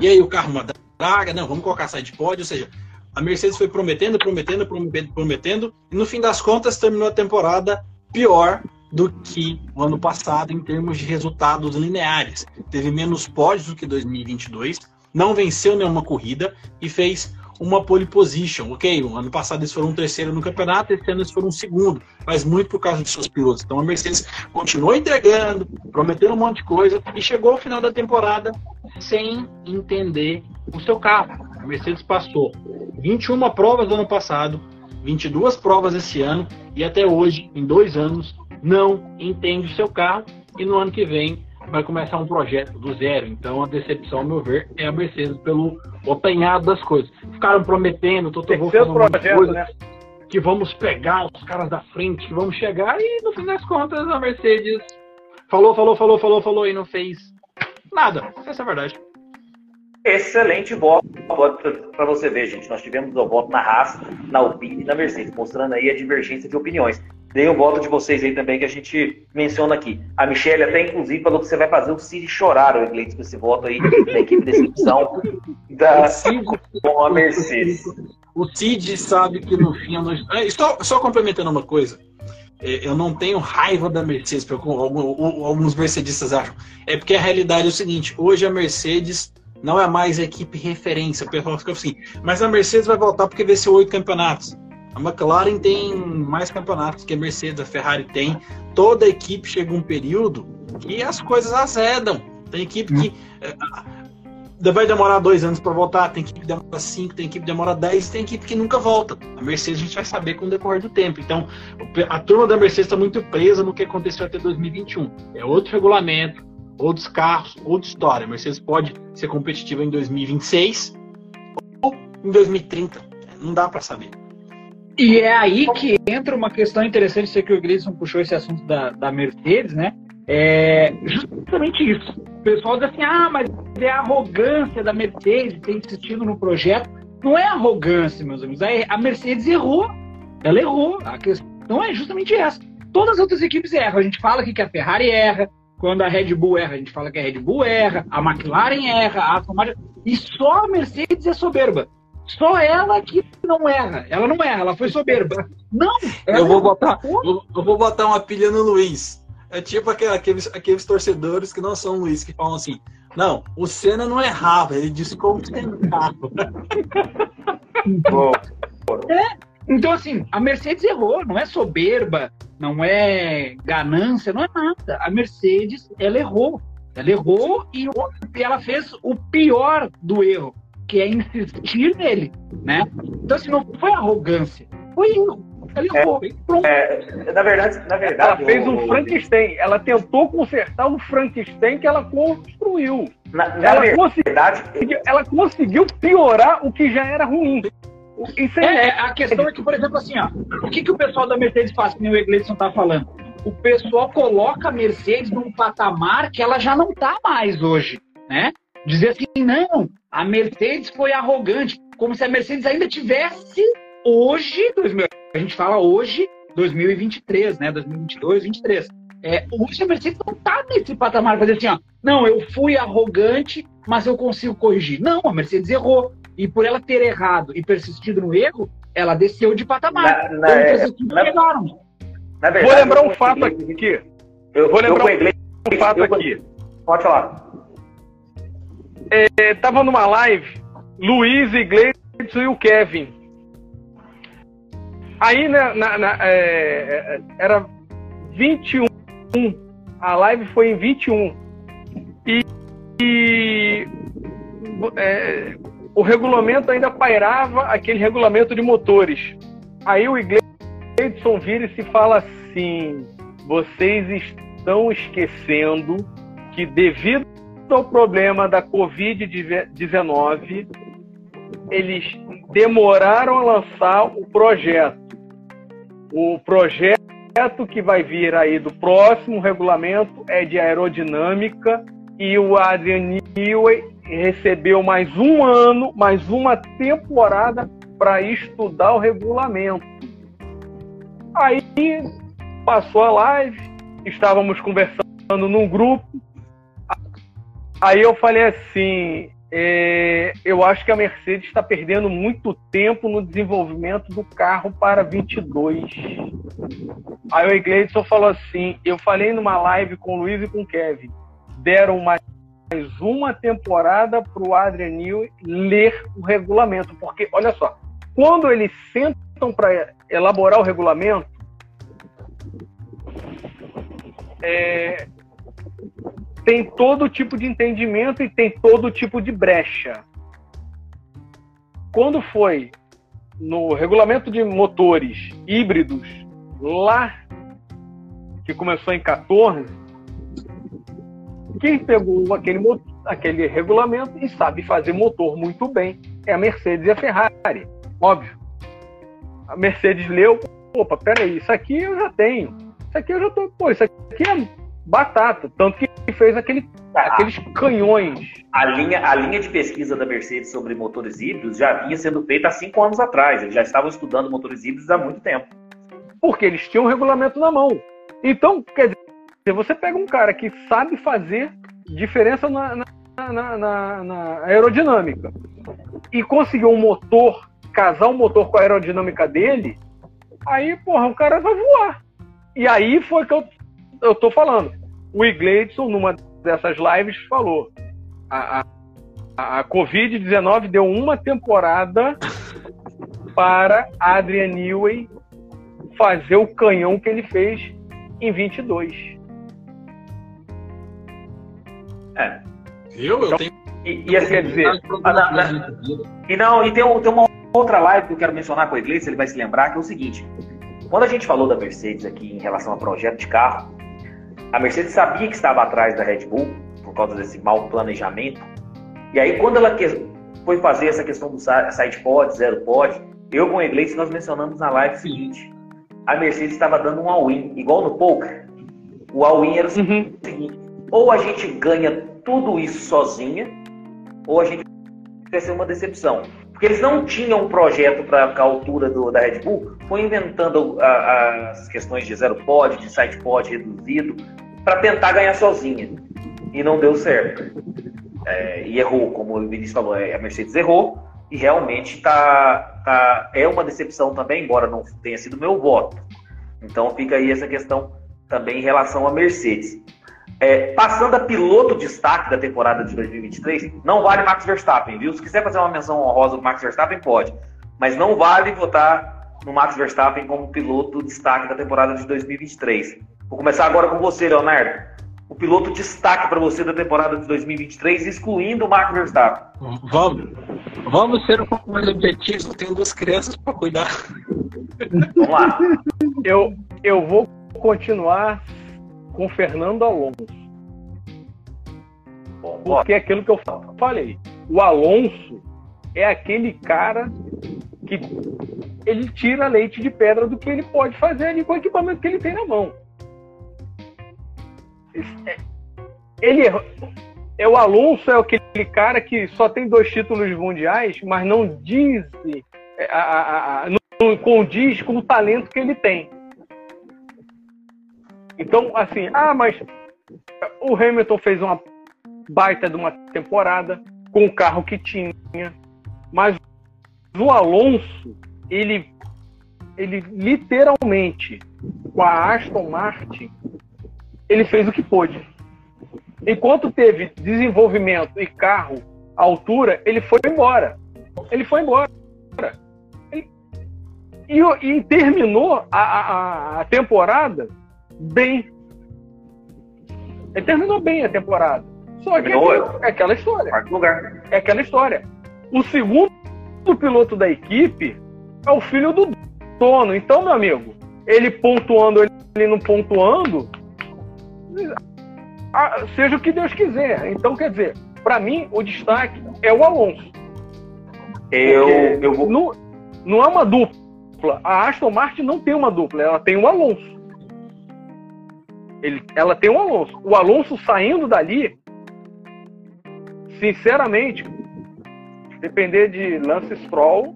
S3: E aí o carro draga, não, vamos colocar side pod, ou seja, a Mercedes foi prometendo, prometendo, prometendo, prometendo, e no fim das contas terminou a temporada pior do que o ano passado em termos de resultados lineares. Teve menos pódios do que 2022, não venceu nenhuma corrida e fez uma pole position. Ok, ano passado eles foram um terceiro no campeonato, esse ano eles foram um segundo, mas muito por causa de seus pilotos. Então a Mercedes continuou entregando, prometendo um monte de coisa e chegou ao final da temporada sem entender o seu carro. A Mercedes passou 21 provas do ano passado, 22 provas esse ano e até hoje, em dois anos, não entende o seu carro e no ano que vem vai começar um projeto do zero. Então a decepção, ao meu ver, é a Mercedes pelo apanhado das coisas. Ficaram prometendo, Toto Wolff falando projeto, coisa, né? que vamos pegar os caras da frente, que vamos chegar, e no fim das contas a Mercedes falou, falou, falou, falou, falou e não fez nada. Essa é a verdade.
S1: Excelente voto para você ver, gente. Nós tivemos o voto na Haas, na Alpine e na Mercedes, mostrando aí a divergência de opiniões. Dei o voto de vocês aí também que a gente menciona aqui. A Michelle até inclusive falou que você vai fazer o Cid chorar, o Iglesias, com esse voto aí da equipe de decepção da com a Mercedes.
S3: O Cid sabe que no fim... É, só, só complementando uma coisa. É, eu não tenho raiva da Mercedes, porque alguns mercedistas acham. É porque a realidade é o seguinte: hoje a Mercedes não é mais a equipe referência. O pessoal fica assim, mas a Mercedes vai voltar porque venceu oito campeonatos. A McLaren tem mais campeonatos que a Mercedes, a Ferrari tem. Toda equipe chega um período que as coisas azedam. Tem equipe que. Eh, vai demorar dois anos para voltar, tem equipe que demora cinco, tem equipe que demora dez, tem equipe que nunca volta. A Mercedes a gente vai saber com o decorrer do tempo. Então, a turma da Mercedes está muito presa no que aconteceu até 2021. É outro regulamento, outros carros, outra história. A Mercedes pode ser competitiva em 2026 ou em 2030. Não dá para saber.
S2: E é aí que entra uma questão interessante, sei que o Gleison puxou esse assunto da, da Mercedes, né? É justamente isso. O pessoal diz assim, ah, mas é a arrogância da Mercedes ter insistido no projeto. Não é arrogância, meus amigos. A Mercedes errou. Ela errou. A questão é justamente essa. Todas as outras equipes erram. A gente fala aqui que a Ferrari erra. Quando a Red Bull erra, a gente fala que a Red Bull erra. A McLaren erra. A Aston Martin... E só a Mercedes é soberba. Só ela que não erra. Ela não erra, ela foi soberba. Não!
S3: Eu vou, botar, eu, eu, vou botar uma pilha no Luiz. É tipo aqueles, aqueles torcedores que não são Luiz, que falam assim: não, o Senna não errava, ele desconcentrava. [laughs]
S2: é. Então, assim, a Mercedes errou, não é soberba, não é ganância, não é nada. A Mercedes, ela errou. Ela errou e ela fez o pior do erro, que é insistir nele, né? Então, assim, não foi arrogância, foi erro. Ela errou, é, pronto.
S4: É, na verdade, na verdade. Ela fez um Frankenstein. Ela tentou consertar o Frankenstein que ela construiu. Na, na ela, verdade, conseguiu, ela conseguiu piorar o que já era ruim.
S2: Isso é, é, a questão é que, por exemplo, assim, ó, o que, que o pessoal da Mercedes faz, que nem o Egleison tá falando? O pessoal coloca a Mercedes num patamar que ela já não tá mais hoje, né? Dizer assim, não, a Mercedes foi arrogante, como se a Mercedes ainda tivesse hoje, 2000, a gente fala hoje, 2023, né? 2022, 2023. É, hoje a Mercedes não está nesse patamar dizer assim, ó, não, eu fui arrogante, mas eu consigo corrigir. Não, a Mercedes errou. E por ela ter errado e persistido no erro, ela desceu de patamar. Na, na, é, na,
S4: na verdade, vou lembrar um fato aqui. Eu vou lembrar um, um fato aqui.
S3: Pode falar.
S4: É, tava numa live, Luiz, Iglesias e o Kevin. Aí né, na, na, é, é, era 21. A live foi em 21. E, e é, o regulamento ainda pairava aquele regulamento de motores. Aí o Gleidson vira e se fala assim: vocês estão esquecendo que devido ao problema da Covid-19, eles demoraram a lançar o projeto o projeto que vai vir aí do próximo regulamento é de aerodinâmica e o Adrian Newey recebeu mais um ano, mais uma temporada para estudar o regulamento. Aí passou a live, estávamos conversando num grupo. Aí eu falei assim: é, eu acho que a Mercedes está perdendo muito tempo no desenvolvimento do carro para 22. Aí o Iglesias falou assim: eu falei numa live com o Luiz e com o Kevin, deram mais uma temporada para o Adrian Newey ler o regulamento, porque olha só, quando eles sentam para elaborar o regulamento, é, tem todo tipo de entendimento e tem todo tipo de brecha. Quando foi no regulamento de motores híbridos, lá que começou em 14, quem pegou aquele, aquele regulamento e sabe fazer motor muito bem é a Mercedes e a Ferrari. Óbvio. A Mercedes leu, opa, peraí, isso aqui eu já tenho. Isso aqui eu já tô. Pô, isso aqui é batata. Tanto que fez aquele, ah, aqueles canhões.
S1: A linha, a linha de pesquisa da Mercedes sobre motores híbridos já vinha sendo feita há cinco anos atrás. Eles já estavam estudando motores híbridos há muito tempo.
S4: Porque eles tinham um regulamento na mão. Então, quer dizer, você pega um cara que sabe fazer diferença na, na, na, na aerodinâmica e conseguiu um motor, casar um motor com a aerodinâmica dele, aí, porra, o cara vai voar. E aí foi que eu eu tô falando. O Igleidson, numa dessas lives, falou: a, a, a Covid-19 deu uma temporada para Adrian Newey fazer o canhão que ele fez em 22.
S3: É. Eu, eu tenho
S1: E, e assim, quer dizer, ah, na, na, e não, e tem, tem uma outra live que eu quero mencionar com a Iglesias, ele vai se lembrar, que é o seguinte: quando a gente falou da Mercedes aqui em relação ao projeto de carro, a Mercedes sabia que estava atrás da Red Bull por causa desse mau planejamento. E aí, quando ela foi fazer essa questão do side pod, zero pod, eu com a Iglesias nós mencionamos na live o seguinte: a Mercedes estava dando um all-in, igual no poker. O all-in era o uhum. seguinte: ou a gente ganha tudo isso sozinha, ou a gente vai ser uma decepção. Porque eles não tinham um projeto para a altura do, da Red Bull, foi inventando a, as questões de zero pod, de side pod reduzido, para tentar ganhar sozinha. E não deu certo. É, e errou, como o Vinícius falou, é, a Mercedes errou, e realmente tá, tá, é uma decepção também, embora não tenha sido meu voto. Então fica aí essa questão também em relação à Mercedes. É, passando a piloto destaque da temporada de 2023, não vale Max Verstappen, viu? Se quiser fazer uma menção honrosa do Max Verstappen, pode. Mas não vale votar no Max Verstappen como piloto destaque da temporada de 2023. Vou começar agora com você, Leonardo. O piloto destaque para você da temporada de 2023, excluindo o Max Verstappen.
S3: Vamos, vamos ser um pouco mais objetivos. Eu tenho duas crianças para cuidar.
S4: Vamos lá. Eu, eu vou continuar com Fernando Alonso. Porque é aquilo que eu falei. O Alonso é aquele cara que ele tira leite de pedra do que ele pode fazer ali com o equipamento que ele tem na mão. É, ele é o Alonso é aquele cara que só tem dois títulos mundiais, mas não diz, é, a, a, a, não condiz com o talento que ele tem. Então, assim, ah, mas o Hamilton fez uma baita de uma temporada com o carro que tinha, mas o Alonso, ele, ele literalmente, com a Aston Martin, ele fez o que pôde. Enquanto teve desenvolvimento e carro à altura, ele foi embora. Ele foi embora. e, e, terminou a, a, a temporada bem. Ele terminou bem a temporada. Só que é, aquela história. É aquela história. O segundo piloto da equipe é o filho do dono. Então, meu amigo, ele pontuando, ele não pontuando, seja o que Deus quiser. Então, quer dizer, para mim, o destaque é o Alonso.
S1: Eu, eu vou...
S4: não, não é uma dupla. A Aston Martin não tem uma dupla, ela tem o Alonso. Ele, ela tem o Alonso. O Alonso saindo dali, sinceramente, depender de Lance Stroll,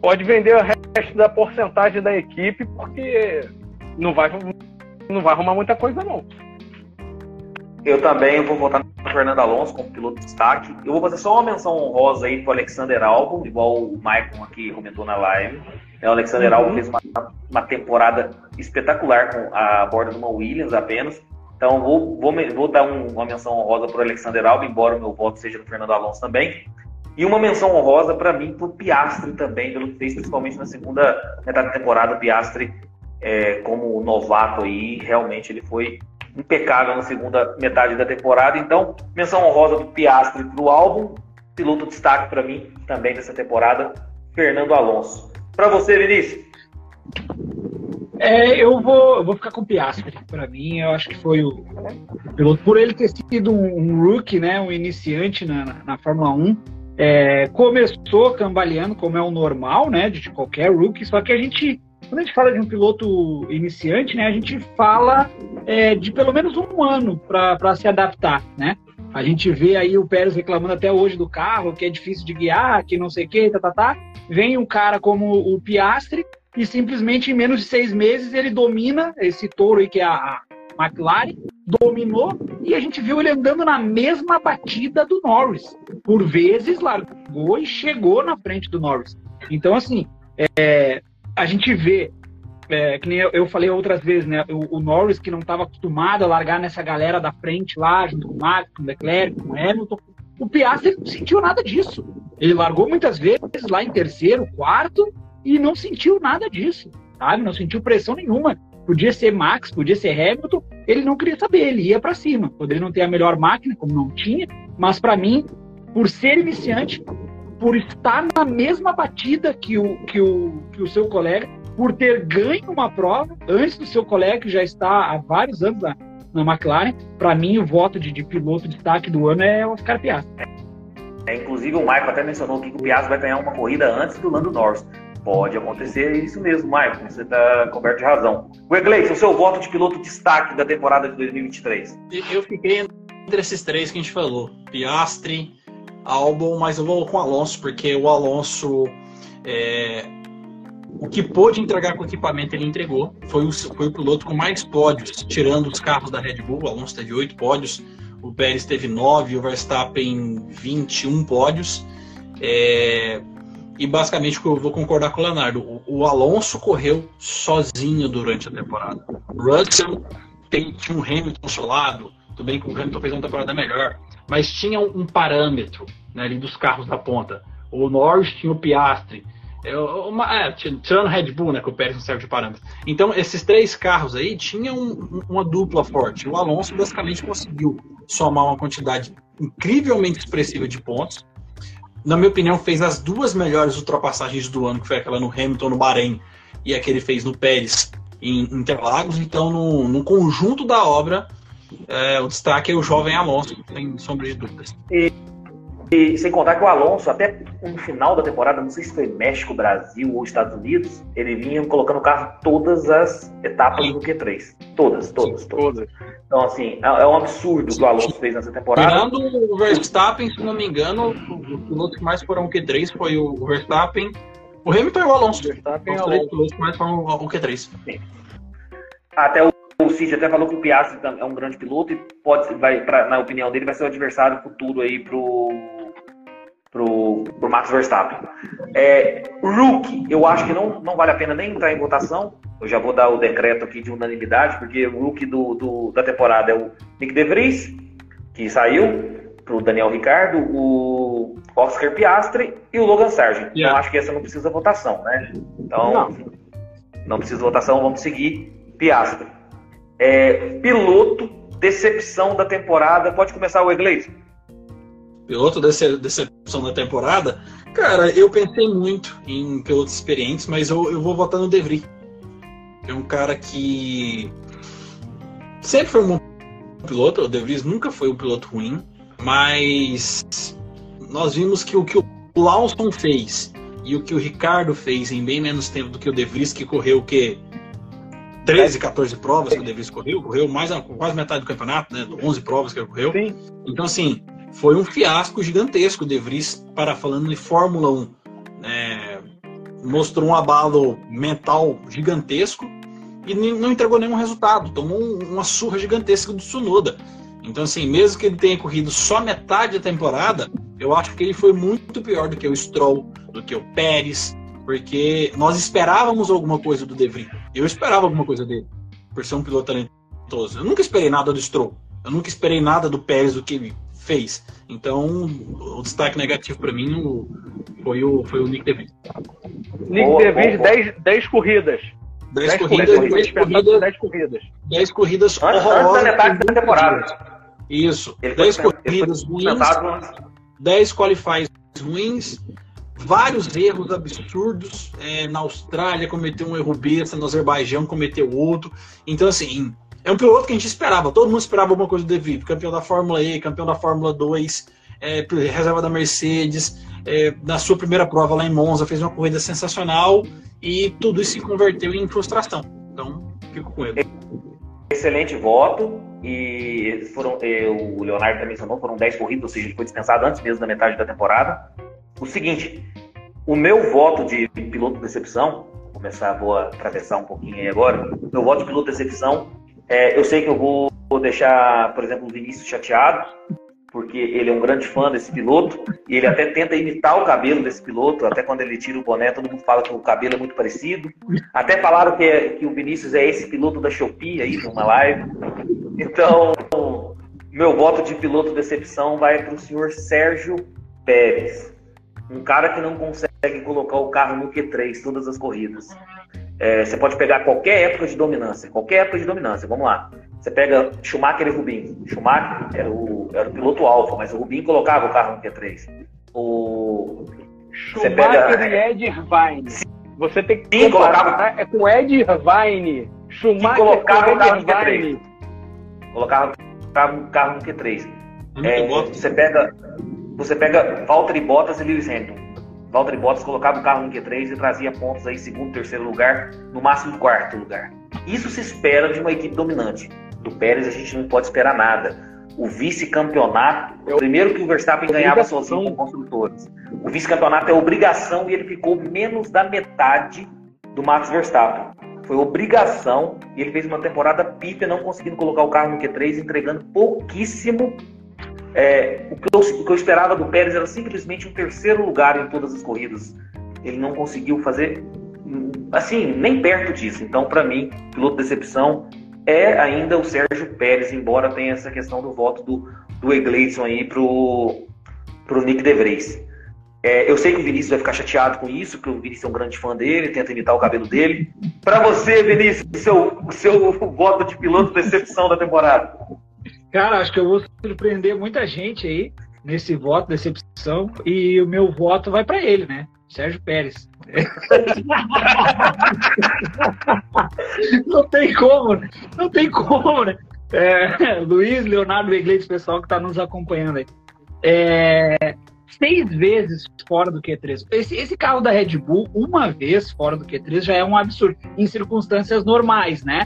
S4: pode vender o resto da porcentagem da equipe, porque não vai, não vai arrumar muita coisa, não.
S1: Eu também vou votar no Fernando Alonso como piloto de destaque. Eu vou fazer só uma menção honrosa aí pro Alexander Albon, igual o Maicon aqui comentou na live. É, o Alexander uhum. Albon fez uma, uma, temporada espetacular com a borda de uma Williams apenas. Então vou, vou, vou dar um, uma menção honrosa para o Alexander Albon, embora o meu voto seja do Fernando Alonso também. E uma menção honrosa para mim para o Piastri também, pelo que fez principalmente na segunda metade da temporada. O Piastri, é, como novato aí, realmente ele foi impecável na segunda metade da temporada. Então, menção honrosa do Piastri para o álbum. Piloto destaque para mim também dessa temporada, Fernando Alonso. Para você, Vinícius?
S2: É, eu vou, eu vou ficar com o Piastri. Para mim, eu acho que foi o, o, piloto, por ele ter sido um, um rookie, né, um iniciante na, na, na Fórmula 1. É, começou cambaleando, como é o normal, né, de qualquer rookie, só que a gente, quando a gente fala de um piloto iniciante, né, a gente fala é, de pelo menos um ano para se adaptar, né? A gente vê aí o Pérez reclamando até hoje do carro, que é difícil de guiar, que não sei o que, tá, tá, tá. Vem um cara como o Piastri e simplesmente em menos de seis meses ele domina esse touro aí que é a McLaren, dominou e a gente viu ele andando na mesma batida do Norris. Por vezes largou e chegou na frente do Norris. Então, assim, é, a gente vê é, que nem eu, eu, falei outras vezes, né? O, o Norris, que não estava acostumado a largar nessa galera da frente lá, junto com o Max, com o Leclerc, com o Hamilton. O Piastri não sentiu nada disso. Ele largou muitas vezes lá em terceiro, quarto, e não sentiu nada disso, sabe? Não sentiu pressão nenhuma. Podia ser Max, podia ser Hamilton, ele não queria saber, ele ia para cima. Poderia não ter a melhor máquina, como não tinha, mas para mim, por ser iniciante, por estar na mesma batida que o, que o, que o seu colega, por ter ganho uma prova antes do seu colega, que já está há vários anos na, na McLaren, para mim o voto de, de piloto de destaque do ano é Oscar Piastri.
S1: É, inclusive o Michael até mencionou que o Piastri vai ganhar uma corrida antes do Lando Norris. Pode acontecer isso mesmo, Michael. Você está coberto de razão. Wegley, o seu voto de piloto destaque da temporada de 2023?
S3: Eu fiquei entre esses três que a gente falou: Piastri, Albon, mas eu vou com o Alonso, porque o Alonso. É, o que pôde entregar com o equipamento ele entregou. Foi o, foi o piloto com mais pódios, tirando os carros da Red Bull. O Alonso teve oito pódios, o Pérez teve nove, o Verstappen 21 pódios. É, e basicamente eu vou concordar com o Leonardo. O, o Alonso correu sozinho durante a temporada. Russell tem, tinha um Hamilton solado. Tudo bem que o Hamilton fez uma temporada melhor. Mas tinha um, um parâmetro né, ali dos carros da ponta. O Norris tinha o Piastri. É, uma, é, tirando Red Bull, né, que o Pérez não serve de parâmetro. Então, esses três carros aí tinham um, uma dupla forte. O Alonso basicamente conseguiu somar uma quantidade incrivelmente expressiva de pontos na minha opinião, fez as duas melhores ultrapassagens do ano, que foi aquela no Hamilton, no Bahrein, e a que ele fez no Pérez, em Interlagos. Então, no, no conjunto da obra, é, o destaque é o jovem Alonso, sem sombra de dúvidas.
S1: E e sem contar que o Alonso, até no final da temporada, não sei se foi México, Brasil ou Estados Unidos, ele vinha colocando o carro todas as etapas Sim. do Q3. Todas, todas, Sim, todas. Então, assim, é, é um absurdo o que o Alonso fez nessa temporada.
S3: Tirando o Verstappen, se não me engano, o piloto que mais foram o Q3 foi o Verstappen, o Hamilton e o Alonso. Verstappen Os três pilotos que mais foram o Q3. Sim.
S1: Até o o Cid até falou que o Piastri é um grande piloto e pode, vai, pra, na opinião dele, vai ser o adversário futuro aí pro pro, pro Max Verstappen. É, rookie, eu acho que não, não vale a pena nem entrar em votação. Eu já vou dar o decreto aqui de unanimidade, porque o rookie do, do da temporada é o Nick De Vries, que saiu, pro Daniel Ricardo, o Oscar Piastri e o Logan Sargent. Então, yeah. Então acho que essa não precisa votação, né? Então, não, não precisa votação, vamos seguir Piastri. É, piloto, decepção da temporada. Pode começar o Iglesias
S3: piloto dessa decepção da temporada, cara, eu pensei muito em pilotos experientes, mas eu, eu vou votar no De Vries. É um cara que sempre foi um bom piloto, o De Vries nunca foi um piloto ruim, mas nós vimos que o que o Lawson fez e o que o Ricardo fez em bem menos tempo do que o De Vries, que correu o quê? 13, 14 provas que o De Vries correu, correu mais quase metade do campeonato, né? 11 provas que ele correu. Sim. Então, assim, foi um fiasco gigantesco De Vries para falando de Fórmula 1. É, mostrou um abalo mental gigantesco e não entregou nenhum resultado. Tomou uma surra gigantesca do Tsunoda. Então, assim, mesmo que ele tenha corrido só metade da temporada, eu acho que ele foi muito pior do que o Stroll, do que o Pérez, porque nós esperávamos alguma coisa do De Vries. Eu esperava alguma coisa dele, por ser um piloto talentoso. Eu nunca esperei nada do Stroll. Eu nunca esperei nada do Pérez do que fez. Então, o destaque negativo para mim o, foi, o, foi o Nick DeVries.
S4: Nick DeVries, 10, 10 corridas.
S3: 10 corridas, 10 corridas, 10 corridas. 10 corridas horrorosas. metade da temporada. Isso. 10 corridas ruins, 10 qualifies ruins, vários erros absurdos. É, na Austrália cometeu um erro besta, no Azerbaijão cometeu outro. Então, assim, é um piloto que a gente esperava, todo mundo esperava alguma coisa do De Vries, campeão da Fórmula E, campeão da Fórmula 2, é, reserva da Mercedes, é, na sua primeira prova lá em Monza, fez uma corrida sensacional e tudo isso se converteu em frustração. Então, fico com ele.
S1: Excelente voto. E foram, o Leonardo também mencionou, foram 10 corridas, ou seja, ele foi dispensado antes mesmo da metade da temporada. O seguinte, o meu voto de piloto decepção, vou começar, vou atravessar um pouquinho aí agora. Meu voto de piloto decepção é, eu sei que eu vou, deixar, por exemplo, o Vinícius chateado, porque ele é um grande fã desse piloto e ele até tenta imitar o cabelo desse piloto. Até quando ele tira o boné, todo mundo fala que o cabelo é muito parecido. Até falaram que, é, que o Vinícius é esse piloto da Shopee aí numa live. Então, meu voto de piloto decepção vai para o senhor Sérgio Pérez, um cara que não consegue colocar o carro no Q3 todas as corridas. É, você pode pegar qualquer época de dominância, qualquer época de dominância, vamos lá. Você pega Schumacher e Rubinho. Schumacher era o, era o piloto alfa, mas o Rubinho colocava o carro no Q3. O...
S4: Schumacher pega... e Ed Irvine. Você tem que Sim, colocava... é com Ed Irvine. Schumacher
S1: colocava o carro no Q3. Colocava o carro no Q3. É, você pega você pega Valtteri Bottas e Lewis Hamilton. Valtteri Bottas colocava o carro no Q3 e trazia pontos aí segundo, terceiro lugar, no máximo quarto lugar. Isso se espera de uma equipe dominante. Do Pérez a gente não pode esperar nada. O vice-campeonato, é primeiro que o Verstappen ganhava sozinho com construtores. O vice-campeonato é obrigação e ele ficou menos da metade do Max Verstappen. Foi obrigação e ele fez uma temporada pífia, não conseguindo colocar o carro no Q3, entregando pouquíssimo. É, o, que eu, o, que eu, esperava do Pérez era simplesmente um terceiro lugar em todas as corridas. Ele não conseguiu fazer, assim, nem perto disso. Então, para mim, piloto de decepção é ainda o Sérgio Pérez, embora tenha essa questão do voto do, do Egleison aí pro, pro Nick De Vries. É, eu sei que o Vinícius vai ficar chateado com isso, porque o Vinícius é um grande fã dele, tenta imitar o cabelo dele. Para você, Vinícius, seu, seu [laughs] voto de piloto decepção da temporada.
S2: Cara, acho que eu vou surpreender muita gente aí nesse voto decepção e o meu voto vai para ele, né? Sérgio Pérez. [laughs] não tem como, né? Não tem como, né? É, Luiz, Leonardo Iglesias, pessoal que está nos acompanhando aí. É, seis vezes fora do Q3. Esse, esse carro da Red Bull, uma vez fora do Q3, já é um absurdo. Em circunstâncias normais, né?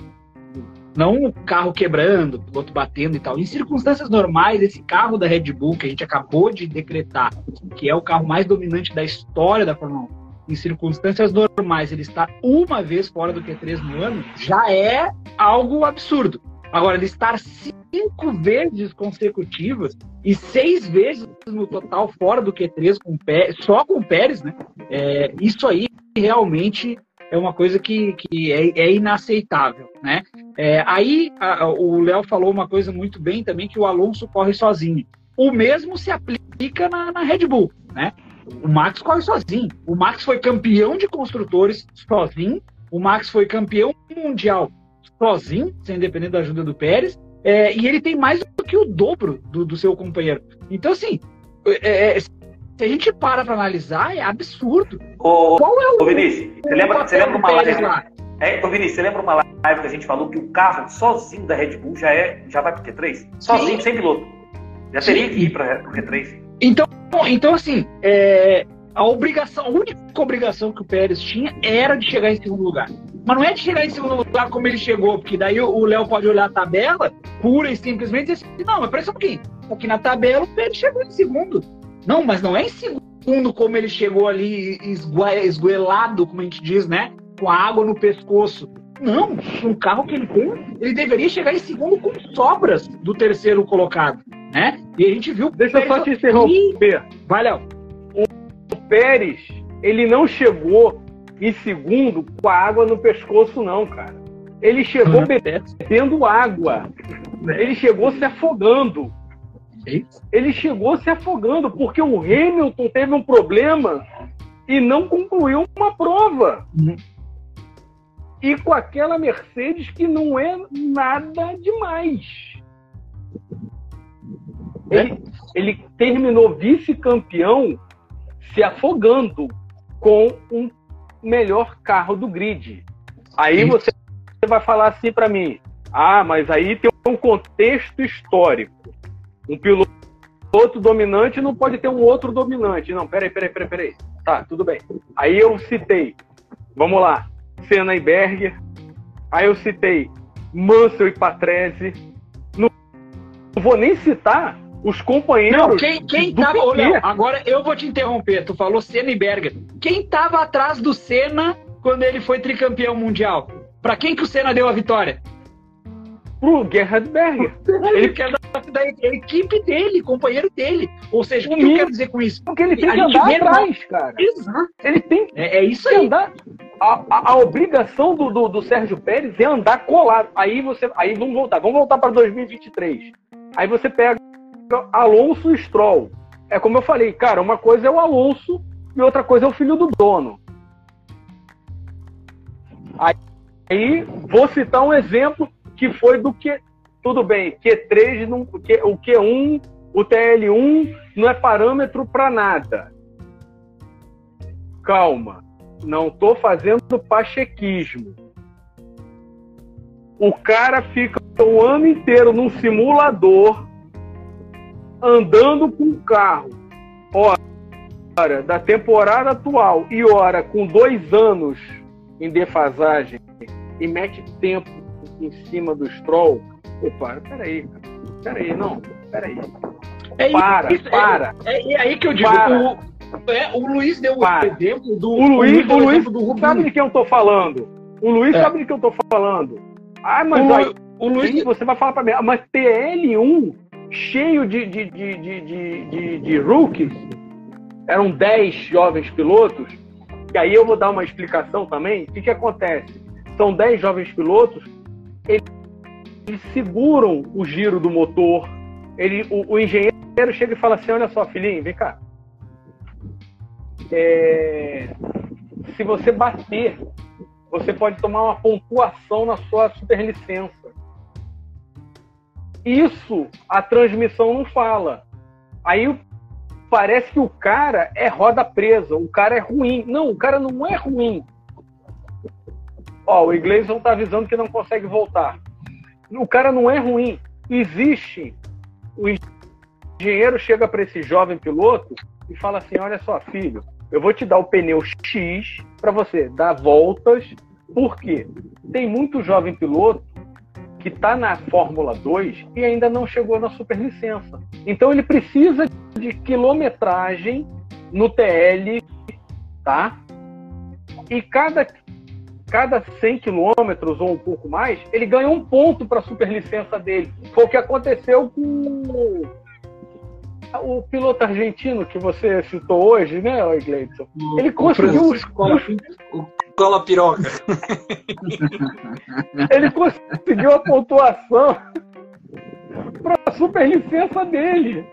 S2: Não o carro quebrando, o piloto batendo e tal. Em circunstâncias normais, esse carro da Red Bull, que a gente acabou de decretar, que é o carro mais dominante da história da Fórmula 1, em circunstâncias normais, ele está uma vez fora do Q3 no ano, já é algo absurdo. Agora, ele estar cinco vezes consecutivas e seis vezes no total fora do Q3 com Pérez, só com o Pérez, né? É, isso aí realmente é uma coisa que, que é, é inaceitável, né? É, aí a, o Léo falou uma coisa muito bem também que o Alonso corre sozinho. O mesmo se aplica na, na Red Bull, né? O Max corre sozinho. O Max foi campeão de construtores sozinho. O Max foi campeão mundial sozinho, sem depender da ajuda do Pérez, é, e ele tem mais do que o dobro do, do seu companheiro. Então, assim, é, é se a gente para para analisar, é absurdo.
S1: Ô, Qual é o. Ô, Vinícius, você lembra, você lembra uma live? Lá? É, ô, Vinícius, você lembra uma live que a gente falou que o carro sozinho da Red Bull já, é, já vai pro Q3? Sozinho, Sim. sem piloto. Já teria Sim. que ir para o Q3.
S2: Então, então assim, é, a obrigação, a única obrigação que o Pérez tinha era de chegar em segundo lugar. Mas não é de chegar em segundo lugar como ele chegou, porque daí o Léo pode olhar a tabela pura e simplesmente e dizer assim, não, mas parece um pouquinho. Aqui na tabela o Pérez chegou em segundo. Não, mas não é em segundo como ele chegou ali esguelado, como a gente diz, né? Com a água no pescoço. Não, o carro que ele tem, ele deveria chegar em segundo com sobras do terceiro colocado, né? E a gente viu.
S4: Deixa eu só te interromper. Vai, Léo. O Pérez, ele não chegou e segundo, com a água no pescoço, não, cara. Ele chegou bebendo água. Ele chegou se afogando. Ele chegou se afogando, porque o Hamilton teve um problema e não concluiu uma prova. Uhum. E com aquela Mercedes que não é nada demais. Ele, ele terminou vice-campeão se afogando com um melhor carro do grid. Aí você vai falar assim para mim: ah, mas aí tem um contexto histórico. Um piloto dominante não pode ter um outro dominante. Não, peraí, peraí, peraí, peraí. Tá, tudo bem. Aí eu citei, vamos lá, Senna e Berger. Aí eu citei Mansell e Patrese. Não, não vou nem citar os companheiros. Não,
S2: quem, quem tava. Ô, Léo, agora eu vou te interromper. Tu falou Senna e Berger. Quem tava atrás do Senna quando ele foi tricampeão mundial? Para quem que o Senna deu a vitória?
S4: Pro Gerhard Berger.
S2: Ele quer da, da, equipe dele, companheiro dele. Ou seja, o que eu quero dizer com isso?
S4: Porque ele tem que andar atrás, cara. Exato. Ele tem
S2: é, é isso aí.
S4: andar. A, a, a obrigação do, do, do, Sérgio Pérez é andar colado. Aí você. Aí vamos voltar. Vamos voltar para 2023. Aí você pega Alonso e Stroll. É como eu falei, cara, uma coisa é o Alonso e outra coisa é o filho do dono. Aí, aí vou citar um exemplo que foi do que tudo bem, Q3, não, o Q1, o TL1 não é parâmetro para nada. Calma, não estou fazendo pachequismo. O cara fica o ano inteiro num simulador andando com o carro. Hora da temporada atual e hora com dois anos em defasagem e mete tempo em cima do Stroll. Opa, peraí, peraí, não, peraí.
S2: É
S4: para,
S2: isso,
S4: para.
S2: É, é, é, aí que eu digo. O, é, o Luiz deu o exemplo do.
S4: O Luiz, o Luiz do sabe de quem eu tô falando. O Luiz é. sabe de quem eu tô falando. Ah, mas o, aí, o Luiz, você vai falar para mim, ah, mas TL1 cheio de, de, de, de, de, de, de rookies, eram 10 jovens pilotos, e aí eu vou dar uma explicação também. O que, que acontece? São 10 jovens pilotos, eles, seguram o giro do motor. Ele, o, o, engenheiro chega e fala assim: Olha só, filhinho, vem cá. É, se você bater, você pode tomar uma pontuação na sua superlicença. Isso a transmissão não fala. Aí parece que o cara é roda presa, o cara é ruim. Não, o cara não é ruim. Ó, o Iglesias tá avisando que não consegue voltar. O cara não é ruim. Existe. O engenheiro chega para esse jovem piloto e fala assim: Olha só, filho, eu vou te dar o pneu X para você dar voltas. Por quê? Tem muito jovem piloto que está na Fórmula 2 e ainda não chegou na superlicença. Então ele precisa de quilometragem no TL, tá? E cada, cada 100 quilômetros ou um pouco mais, ele ganha um ponto para a superlicença dele. Foi o que aconteceu com o piloto argentino que você citou hoje, né, Gleidson? Ele conseguiu os,
S3: o cola piroca. [laughs]
S4: Ele conseguiu a pontuação para a superlicença dele.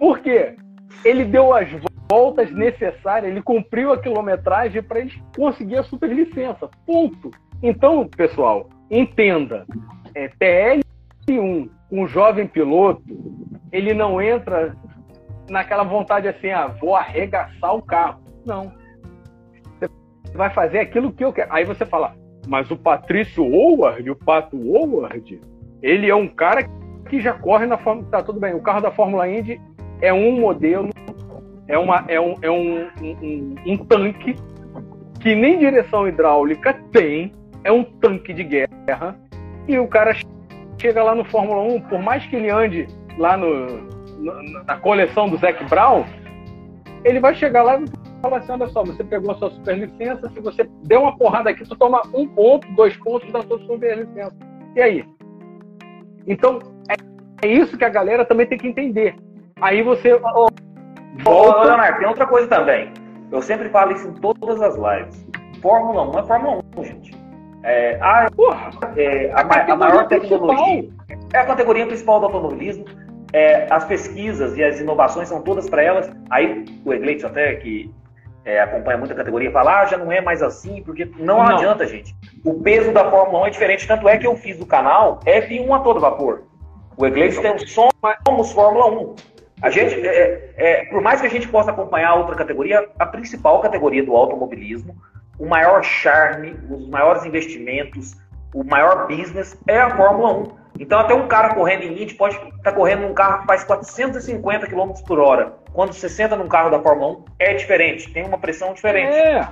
S4: Por quê? Ele deu as voltas necessárias, ele cumpriu a quilometragem para ele conseguir a superlicença. Ponto. Então, pessoal, entenda. É, TL1, um jovem piloto, ele não entra naquela vontade assim, ah, vou arregaçar o carro. Não vai fazer aquilo que eu quero. Aí você fala, mas o Patrício Howard, o Pato Howard, ele é um cara que já corre na Fórmula. Tá, tudo bem, o carro da Fórmula Indy é um modelo, é, uma, é, um, é um, um, um tanque que nem direção hidráulica tem, é um tanque de guerra, e o cara chega lá no Fórmula 1, por mais que ele ande lá no, no na coleção do Zac Brown, ele vai chegar lá e fala assim: olha só, você pegou a sua superlicença, se você der uma porrada aqui, tu toma um ponto, dois pontos da sua superlicença. E aí? Então, é, é isso que a galera também tem que entender. Aí você.
S1: Ô, volta... Leonardo, tem outra coisa também. Eu sempre falo isso em todas as lives. Fórmula 1 é Fórmula 1, gente. É, a, Porra, é, a, a, a maior tecnologia. Principal. É a categoria principal do automobilismo. É, as pesquisas e as inovações são todas para elas. Aí o Egleitson até que é, acompanha muita categoria, fala, ah, já não é mais assim, porque não, não, adianta, gente. O peso da Fórmula 1 é diferente, tanto é que eu fiz do canal F1 a todo vapor. O Iglesias tem o Somos Fórmula 1. A gente, é, é, por mais que a gente possa acompanhar outra categoria, a principal categoria do automobilismo, o maior charme, os maiores investimentos, o maior business é a Fórmula 1. Então, até um cara correndo em Indy pode estar tá correndo num carro que faz 450 km por hora. Quando você senta num carro da Fórmula 1, é diferente, tem uma pressão diferente.
S2: É.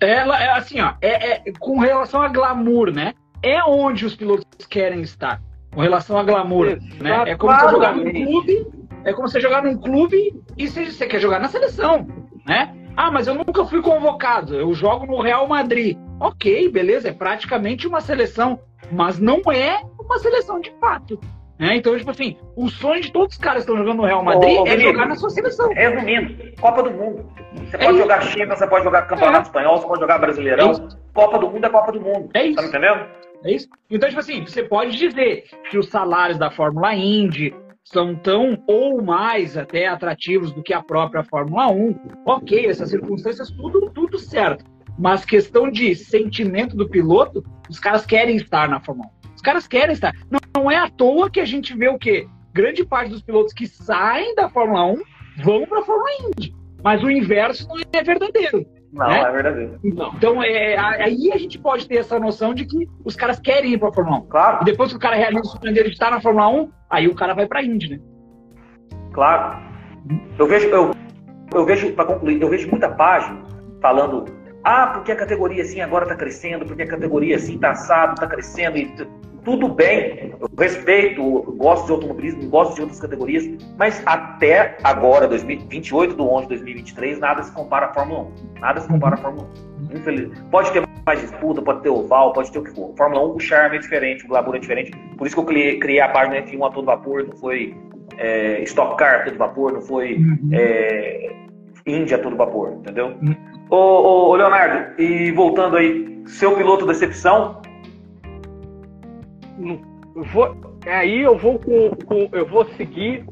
S2: Ela é assim, ó, é, é, com relação a glamour, né? É onde os pilotos querem estar. Com relação a glamour, né? É como você jogar num clube, é como você jogar num clube e você, você quer jogar na seleção, né? Ah, mas eu nunca fui convocado, eu jogo no Real Madrid. Ok, beleza, é praticamente uma seleção, mas não é uma seleção de fato. Né? Então, tipo assim, o sonho de todos os caras que estão jogando no Real Madrid ô, é jogar na sua seleção.
S1: Resumindo, Copa do Mundo. Você é pode isso. jogar China, você pode jogar Campeonato é. Espanhol, você pode jogar Brasileirão. É Copa do Mundo é Copa do Mundo. É isso. Tá me entendendo?
S2: É isso. Então, tipo assim, você pode dizer que os salários da Fórmula Indy são tão ou mais até atrativos do que a própria Fórmula 1. Ok, essas circunstâncias, tudo, tudo certo. Mas questão de sentimento do piloto, os caras querem estar na Fórmula 1 Os caras querem estar. Não, não é à toa que a gente vê o quê? Grande parte dos pilotos que saem da Fórmula 1 vão para a Fórmula Indy. Mas o inverso não é verdadeiro.
S1: Não, né? é verdadeiro.
S2: Não. Então, é, aí a gente pode ter essa noção de que os caras querem ir para a Fórmula 1.
S1: Claro.
S2: E depois que o cara realiza o sonho dele de estar na Fórmula 1, aí o cara vai para a Indy, né?
S1: Claro. Eu vejo, eu, eu vejo, para concluir, eu vejo muita página falando ah, porque a categoria assim agora está crescendo, porque a categoria assim está assado, está crescendo, e tudo bem, eu respeito, eu gosto de automobilismo, gosto de outras categorias, mas até agora, 2028 do 11 de 2023, nada se compara à Fórmula 1. Nada se compara à Fórmula 1. Infelizmente. Pode ter mais disputa, pode ter oval, pode ter o que for. Fórmula 1, o charme é diferente, o glamour é diferente. Por isso que eu criei, criei a página F1 a todo vapor, não foi é, Stock Car a todo vapor, não foi uhum. é, Índia a todo vapor, entendeu? Uhum. Ô, ô, ô, Leonardo, e voltando aí, seu piloto decepção?
S4: Vou, aí eu vou com, com, eu vou seguir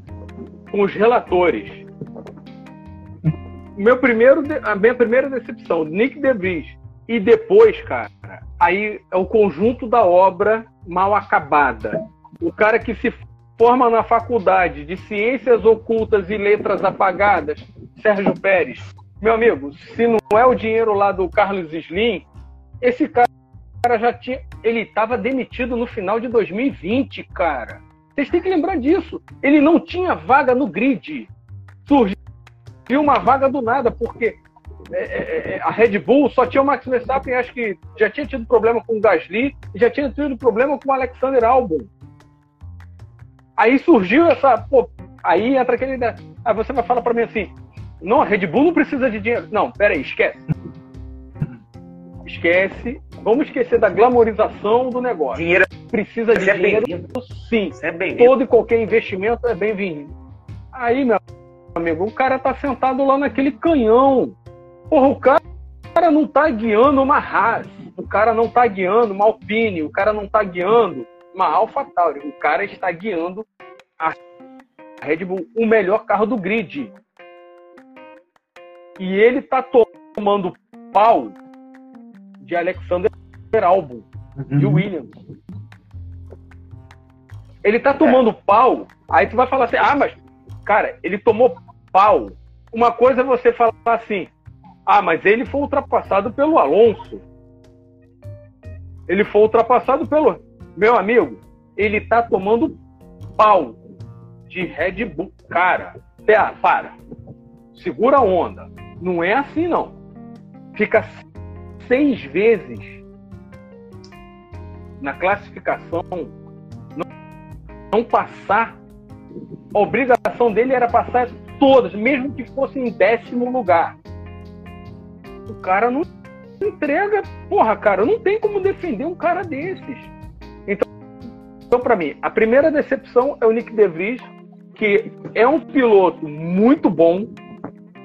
S4: com os relatores. Meu primeiro, a minha primeira decepção, Nick DeVries. E depois, cara, aí é o conjunto da obra mal acabada. O cara que se forma na faculdade de Ciências Ocultas e Letras Apagadas, Sérgio Pérez. Meu amigo, se não é o dinheiro lá do Carlos Slim, esse cara já tinha. Ele estava demitido no final de 2020, cara. Vocês têm que lembrar disso. Ele não tinha vaga no grid. Surgiu uma vaga do nada, porque é, é, é, a Red Bull só tinha o Max Verstappen, acho que já tinha tido problema com o Gasly, já tinha tido problema com o Alexander Albon. Aí surgiu essa. Pô, aí entra aquele. Aí você vai falar para mim assim: não, a Red Bull não precisa de dinheiro. Não, peraí, esquece. Esquece. Vamos esquecer da glamorização do negócio.
S1: Dinheiro
S4: precisa de
S1: é
S4: dinheiro. Sim. É Todo e qualquer investimento é bem-vindo. Aí, meu amigo, o cara tá sentado lá naquele canhão. Porra, o cara, o cara não tá guiando uma Haas. O cara não tá guiando uma Alpine. O cara não tá guiando uma AlphaTauri. O cara está guiando a Red Bull, o melhor carro do grid. E ele tá tomando pau de Alexander Albon, de uhum. Williams. Ele tá tomando é. pau, aí tu vai falar assim, ah, mas, cara, ele tomou pau. Uma coisa é você falar assim, ah, mas ele foi ultrapassado pelo Alonso. Ele foi ultrapassado pelo. Meu amigo, ele tá tomando pau de Red Bull. Cara, para. Segura a onda. Não é assim, não. Fica seis vezes na classificação, não, passar. A obrigação dele era passar todas, mesmo que fosse em décimo lugar. O cara não entrega. Porra, cara, não tem como defender um cara desses. Então, então para mim, a primeira decepção é o Nick DeVries, que é um piloto muito bom,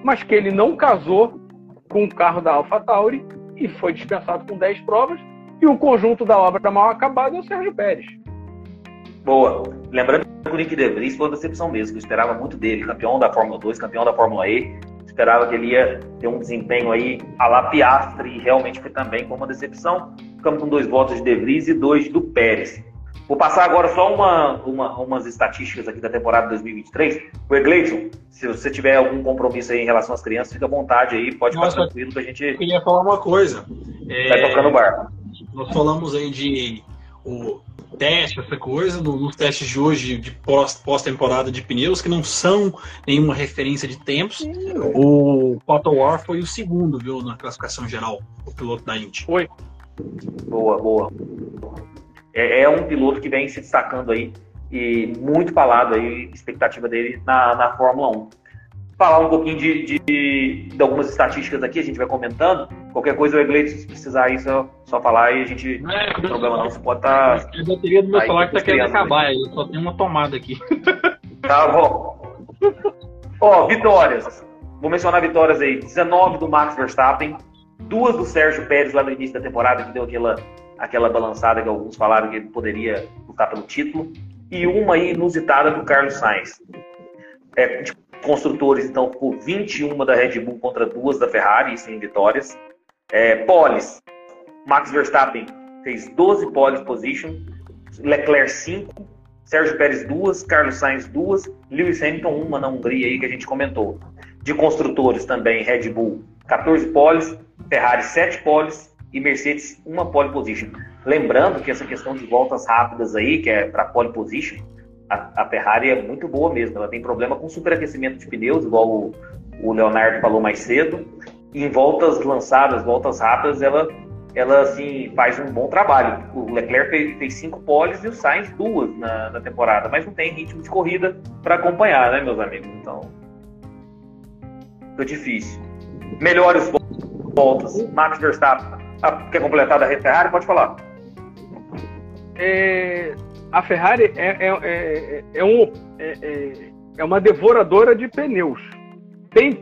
S4: mas que ele não casou com o carro da AlphaTauri e foi dispensado com 10 provas. E o conjunto da obra mal acabada é o Sérgio Pérez.
S1: Boa. Lembrando que o Nick De Vries foi uma decepção mesmo. Eu esperava muito dele, campeão da Fórmula 2, campeão da Fórmula E. Esperava que ele ia ter um desempenho aí a la Piastre e realmente foi também com uma decepção. Ficamos com dois votos de De Vries e dois do Pérez. Vou passar agora só uma, uma, umas estatísticas aqui da temporada 2023. O Egleison, se você tiver algum compromisso aí em relação às crianças, fica à vontade aí, pode Nossa, ficar tranquilo que a gente. Eu
S3: queria falar uma coisa.
S1: Vai é... tocando o bar.
S3: Nós falamos aí de o teste, essa coisa, nos testes de hoje de pós-temporada de pneus, que não são nenhuma referência de tempos. Sim. O Toto War foi o segundo, viu, na classificação geral, o piloto da Indy.
S4: Foi.
S1: Boa, boa é, é, um piloto que vem se destacando aí e muito falado aí, expectativa dele na, na Fórmula 1. Falar um pouquinho de, de, de, algumas estatísticas aqui, a gente vai comentando. Qualquer coisa, o Egleito, se precisar aí, só, só falar e a gente. Não é, não problema não, você pode estar. Tá,
S3: a bateria do meu celular tá querendo acabar, aí, eu só tenho uma tomada aqui. [laughs]
S1: Tá bom. Ó, vitórias. Vou mencionar vitórias aí. 19 do Max Verstappen, duas do Sérgio Pérez lá no início da temporada, que deu aquela aquela balançada que alguns falaram que ele poderia lutar pelo título, e uma inusitada do Carlos Sainz. É, de construtores, então, por 21 da Red Bull contra duas da Ferrari, sem vitórias. É, poles, Max Verstappen fez 12 pole position, Leclerc 5, Sérgio Pérez duas, Carlos Sainz duas, Lewis Hamilton uma na Hungria aí que a gente comentou. De construtores também, Red Bull 14 poles, Ferrari 7 poles e Mercedes uma pole position. Lembrando que essa questão de voltas rápidas aí, que é para pole position, a, a, Ferrari é muito boa mesmo. Ela tem problema com superaquecimento de pneus, igual o, o Leonardo falou mais cedo. Em voltas lançadas, voltas rápidas, ela, ela assim, faz um bom trabalho. O Leclerc fez cinco poles e o Sainz duas na, na temporada, mas não tem ritmo de corrida para acompanhar, né, meus amigos? Então, fica difícil. Melhores voltas. Max Verstappen. Ah, quer completar da Ferrari? Pode falar.
S4: É, a Ferrari é, é, é, é um, é, é, é uma devoradora de pneus. Tem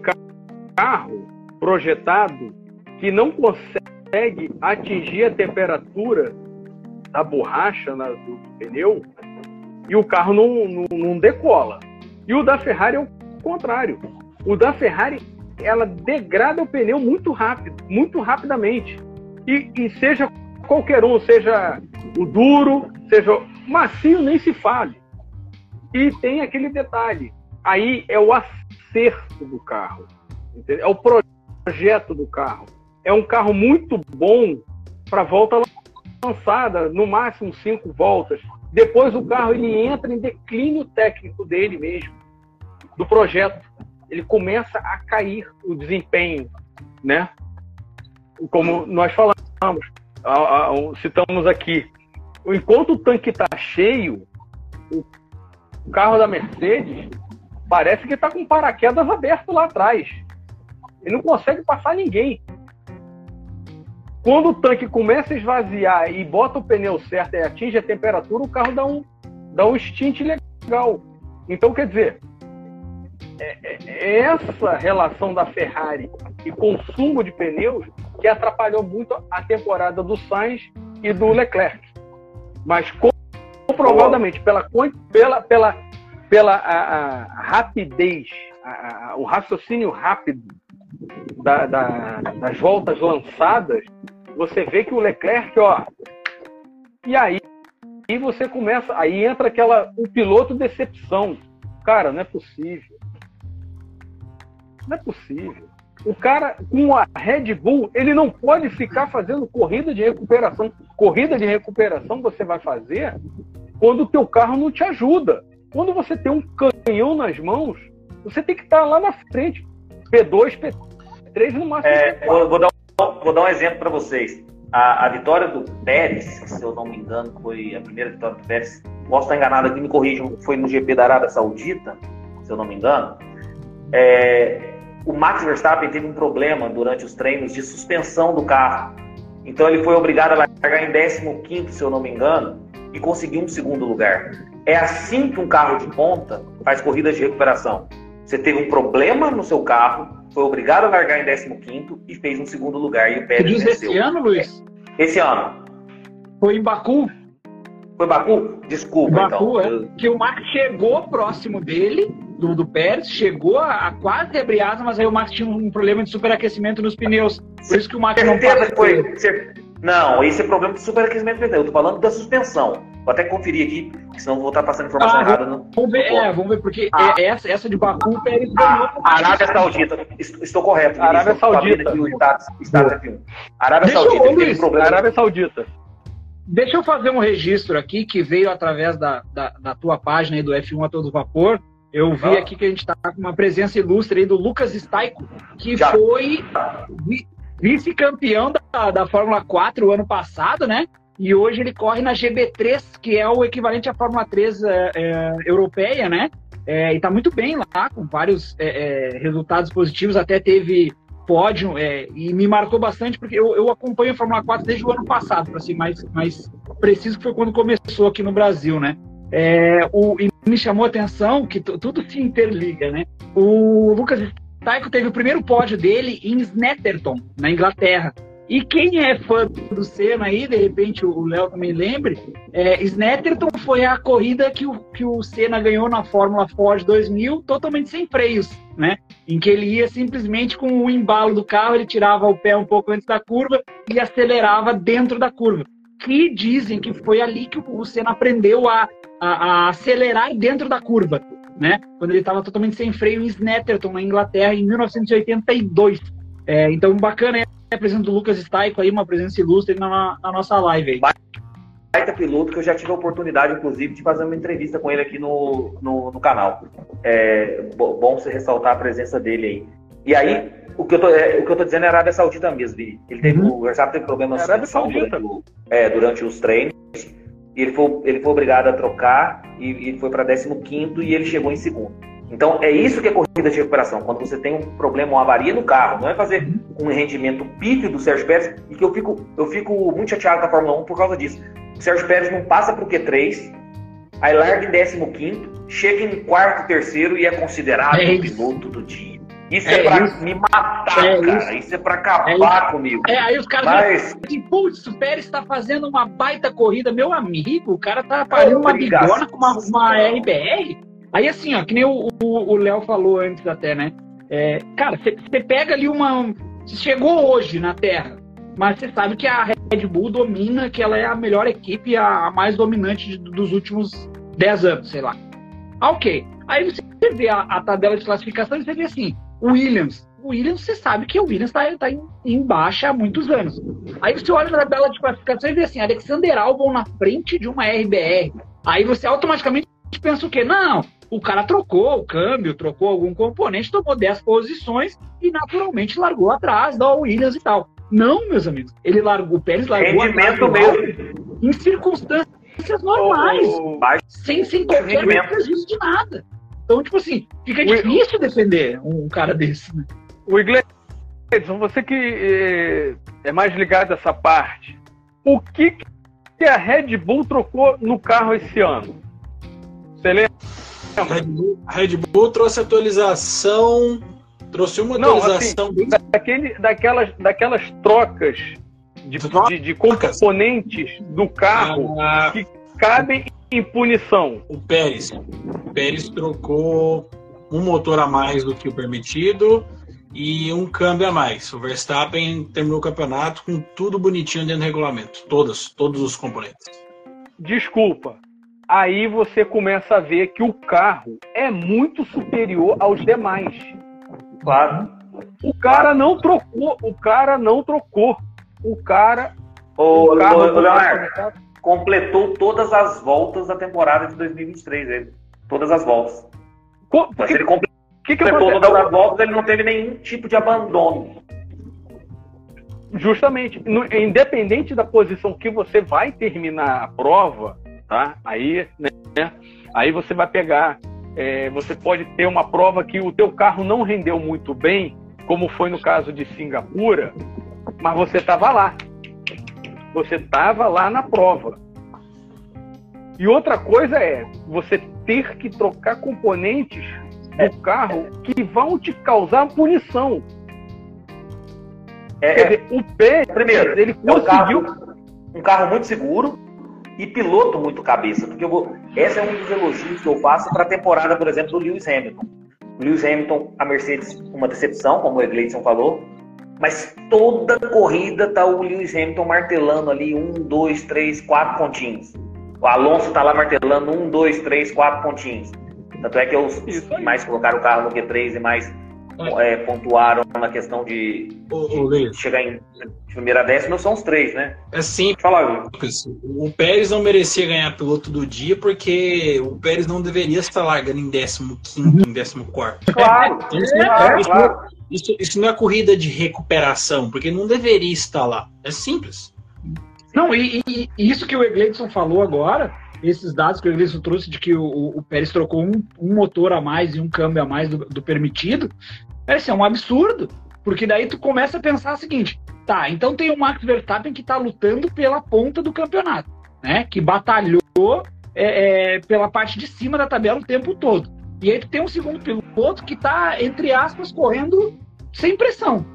S4: carro projetado que não consegue atingir a temperatura da borracha na, do pneu e o carro não, não, não, decola. E o da Ferrari é o contrário. O da Ferrari ela degrada o pneu muito rápido, muito rapidamente. E, e seja qualquer um, seja o duro, seja Macio nem se fale. E tem aquele detalhe. Aí é o acerto do carro. Entendeu? É o projeto do carro. É um carro muito bom para volta lançada, no máximo cinco voltas. Depois o carro ele entra em declínio técnico dele mesmo, do projeto. Ele começa a cair o desempenho, né? Como nós falamos, citamos aqui, enquanto o tanque está cheio, o carro da Mercedes parece que está com paraquedas aberto lá atrás. Ele não consegue passar ninguém. Quando o tanque começa a esvaziar e bota o pneu certo e atinge a temperatura, o carro dá um, dá um stint legal. Então, quer dizer, essa relação da Ferrari e consumo de pneus que atrapalhou muito a temporada do Sainz e do Leclerc. Mas comprovadamente pela, pela, pela, pela a, a rapidez, a, o raciocínio rápido da, da, das voltas lançadas, você vê que o Leclerc, ó, e aí e você começa, aí entra aquela o piloto decepção, cara, não é possível, não é possível. O cara com a Red Bull, ele não pode ficar fazendo corrida de recuperação. Corrida de recuperação você vai fazer quando o teu carro não te ajuda. Quando você tem um canhão nas mãos, você tem que estar lá na frente. P2, P3 no máximo.
S1: É, vou, vou, dar um, vou dar um exemplo para vocês. A, a, vitória do Pérez, se eu não me engano, foi a primeira vitória do Pérez. Posso estar enganado aqui, me corrijam, foi no GP da Arábia Saudita, se eu não me engano. É, o Max Verstappen teve um problema durante os treinos de suspensão do carro. Então ele foi obrigado a largar em 15, se eu não me engano, e conseguiu um segundo lugar. É assim que um carro de ponta faz corridas de recuperação. Você teve um problema no seu carro, foi obrigado a largar em 15 e fez um segundo lugar. E o Pérez
S2: diz esse ano, Luiz?
S1: Esse ano.
S2: Foi em Baku?
S1: Foi Baku? Desculpa,
S2: Baku, então. É, que o Max chegou próximo dele do, do Pérez, chegou a, a quase abrir asa, mas aí o Max tinha um problema de superaquecimento nos pneus. Por isso que o Max não
S1: passou. Foi, não, esse é problema de superaquecimento do pneu. Eu tô falando da suspensão. Vou até conferir aqui, senão vou estar passando informação ah, errada. No,
S2: vamos ver, é, vamos ver, porque ah. é, essa, essa de Baku, o Pérez ganhou.
S1: Arábia Saudita, estou correto.
S4: Arábia Saudita.
S1: Aqui, o status, status aqui. Arábia Deixa Saudita eu,
S2: Luiz, problema. Arábia Saudita. Deixa eu fazer um registro aqui que veio através da, da, da tua página aí do F1 a todo vapor. Eu vi aqui que a gente está com uma presença ilustre aí do Lucas Staico, que Já. foi vice-campeão da, da Fórmula 4 o ano passado, né? E hoje ele corre na GB3, que é o equivalente à Fórmula 3 é, é, europeia, né? É, e está muito bem lá, com vários é, é, resultados positivos, até teve pódio, é, e me marcou bastante, porque eu, eu acompanho a Fórmula 4 desde o ano passado, para ser mais, mais preciso, que foi quando começou aqui no Brasil, né? É, o, e me chamou a atenção que tudo se interliga, né? O Lucas Taiko teve o primeiro pódio dele em Snetterton, na Inglaterra. E quem é fã do Senna aí, de repente o Léo também lembre, é, Snetterton foi a corrida que o, que o Senna ganhou na Fórmula Ford 2000, totalmente sem freios, né? Em que ele ia simplesmente com o embalo do carro, ele tirava o pé um pouco antes da curva e acelerava dentro da curva que dizem que foi ali que o Senna aprendeu a, a, a acelerar dentro da curva, né? Quando ele estava totalmente sem freio em Snetterton, na Inglaterra, em 1982. É, então, bacana é a presença do Lucas Staico aí, uma presença ilustre na, na nossa live aí.
S1: Baita piloto que eu já tive a oportunidade, inclusive, de fazer uma entrevista com ele aqui no, no, no canal. É bom você ressaltar a presença dele aí. E aí, o que eu tô, é, o que eu tô dizendo é a Arábia Saudita mesmo. Ele teve, uhum. O Verstappen teve problemas
S4: é durante,
S1: é, durante os treinos. E ele foi, ele foi obrigado a trocar e, e foi para 15 e ele chegou em segundo. Então é isso que é corrida de recuperação. Quando você tem um problema, uma avaria no carro, não é fazer um rendimento pífio do Sérgio Pérez, e que eu fico, eu fico muito chateado com a Fórmula 1 por causa disso. O Sérgio Pérez não passa para o Q3, aí larga em 15, chega em quarto, terceiro e é considerado é o piloto do dia. Isso é, é pra isso. me matar, é cara. Isso. isso. é pra acabar é comigo.
S2: É, aí os caras Mas... dizem, putz, o Pérez tá fazendo uma baita corrida. Meu amigo, o cara tá parindo uma bigona com uma, uma RBR. Aí assim, ó, que nem o Léo falou antes até, né? É, cara, você pega ali uma. Você chegou hoje na Terra, mas você sabe que a Red Bull domina, que ela é a melhor equipe, a, mais dominante de, dos últimos 10 anos, sei lá. Ah, ok. Aí você vê a, a tabela de classificação e você vê assim, Williams. O Williams, você sabe que o Williams está tá em, em, baixa há muitos anos. Aí você olha na tabela de classificação e vê assim, Alexander Albon na frente de uma RBR. Aí você automaticamente pensa o quê? Não, o cara trocou o câmbio, trocou algum componente, tomou 10 posições e naturalmente largou atrás da Williams e tal. Não, meus amigos. Ele largou, o Pérez largou
S1: Rendimento
S2: atrás mesmo. em circunstâncias normais, oh, sem, sem qualquer prejuízo de nada. Então, tipo assim, fica difícil defender um cara desse. Né?
S4: O Iglesias, você que é, é mais ligado a essa parte, o que, que a Red Bull trocou no carro esse ano? Você lembra?
S3: A Red Bull, a Red Bull trouxe atualização. Trouxe uma atualização.
S4: Não, assim, daquele, daquelas, daquelas trocas de, de, de componentes do carro ah, que cabem em punição.
S3: O Pérez. O Pérez trocou um motor a mais do que o permitido e um câmbio a mais. O Verstappen terminou o campeonato com tudo bonitinho dentro do regulamento. Todos, todos os componentes.
S4: Desculpa. Aí você começa a ver que o carro é muito superior aos demais.
S1: Claro.
S4: O cara não trocou. O cara não trocou. O cara.
S1: Ô, o carro ô, Leonardo, completou todas as voltas da temporada de 2023. Ele, todas as voltas. Co Mas que, ele completou que que todas as voltas, ele não teve nenhum tipo de abandono.
S4: Justamente, no, independente da posição que você vai terminar a prova, tá? Aí, né? Aí você vai pegar, é, você pode ter uma prova que o teu carro não rendeu muito bem, como foi no caso de Singapura, mas você estava lá. Você estava lá na prova. E outra coisa é você ter que trocar componentes do é. carro que vão te causar punição.
S1: É, Quer dizer, o Pérez, primeiro, ele conseguiu. É um, carro, um carro muito seguro e piloto muito cabeça. Porque eu vou, esse é um dos elogios que eu faço para a temporada, por exemplo, do Lewis Hamilton. O Lewis Hamilton, a Mercedes, uma decepção, como o Egleison falou. Mas toda corrida tá o Lewis Hamilton martelando ali um, dois, três, quatro pontinhos. O Alonso tá lá martelando um, dois, três, quatro pontinhos. Tanto é que os que mais colocaram o carro no Q3 e mais é, pontuaram na questão de, de chegar em primeira décima são os três, né?
S3: É sim. Fala, Lucas. O Pérez não merecia ganhar piloto do dia porque o Pérez não deveria estar largando em 15 quinto, em 14 quarto.
S1: Claro,
S3: é, claro, claro. Isso, isso não é corrida de recuperação, porque não deveria estar lá. É simples.
S2: Não, e, e, isso que o Egleison falou agora, esses dados que o Egleison trouxe de que o, o Pérez trocou um, um, motor a mais e um câmbio a mais do, do permitido, esse é um absurdo. Porque daí tu começa a pensar o seguinte: tá, então tem o Max Verstappen que está lutando pela ponta do campeonato, né? Que batalhou é, é, pela parte de cima da tabela o tempo todo. E aí tu tem um segundo piloto que está, entre aspas, correndo sem pressão,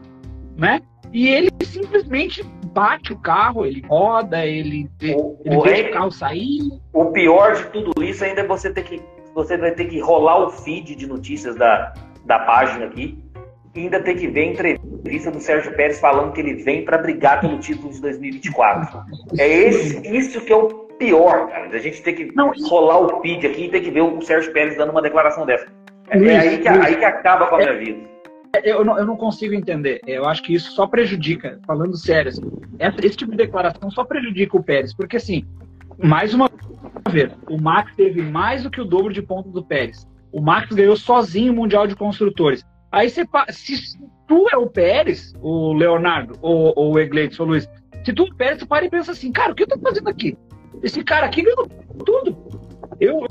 S2: né? E ele simplesmente bate o carro, ele roda, ele, o, ele o deixa o carro sair.
S1: O pior de tudo isso ainda é você ter que você vai ter que rolar o feed de notícias da, da página aqui e ainda ter que ver entrevista entrevista do Sérgio Pérez falando que ele vem para brigar pelo título de 2024. É esse, isso que é o pior, cara. A gente tem que não, rolar o feed aqui e ter que ver o Sérgio Pérez dando uma declaração dessa. É, é aí, que, aí que acaba com a minha é, vida.
S2: Eu não, eu não consigo entender. Eu acho que isso só prejudica, falando sério, assim, esse tipo de declaração só prejudica o Pérez, porque assim, mais uma vez, o Max teve mais do que o dobro de pontos do Pérez. O Max ganhou sozinho o Mundial de Construtores. Aí você, se tu é o Pérez, o Leonardo, ou, ou o Egleitson, o Luiz, se tu é o Pérez, tu para e pensa assim, cara, o que eu tô fazendo aqui? Esse cara aqui ganhou tudo. Eu,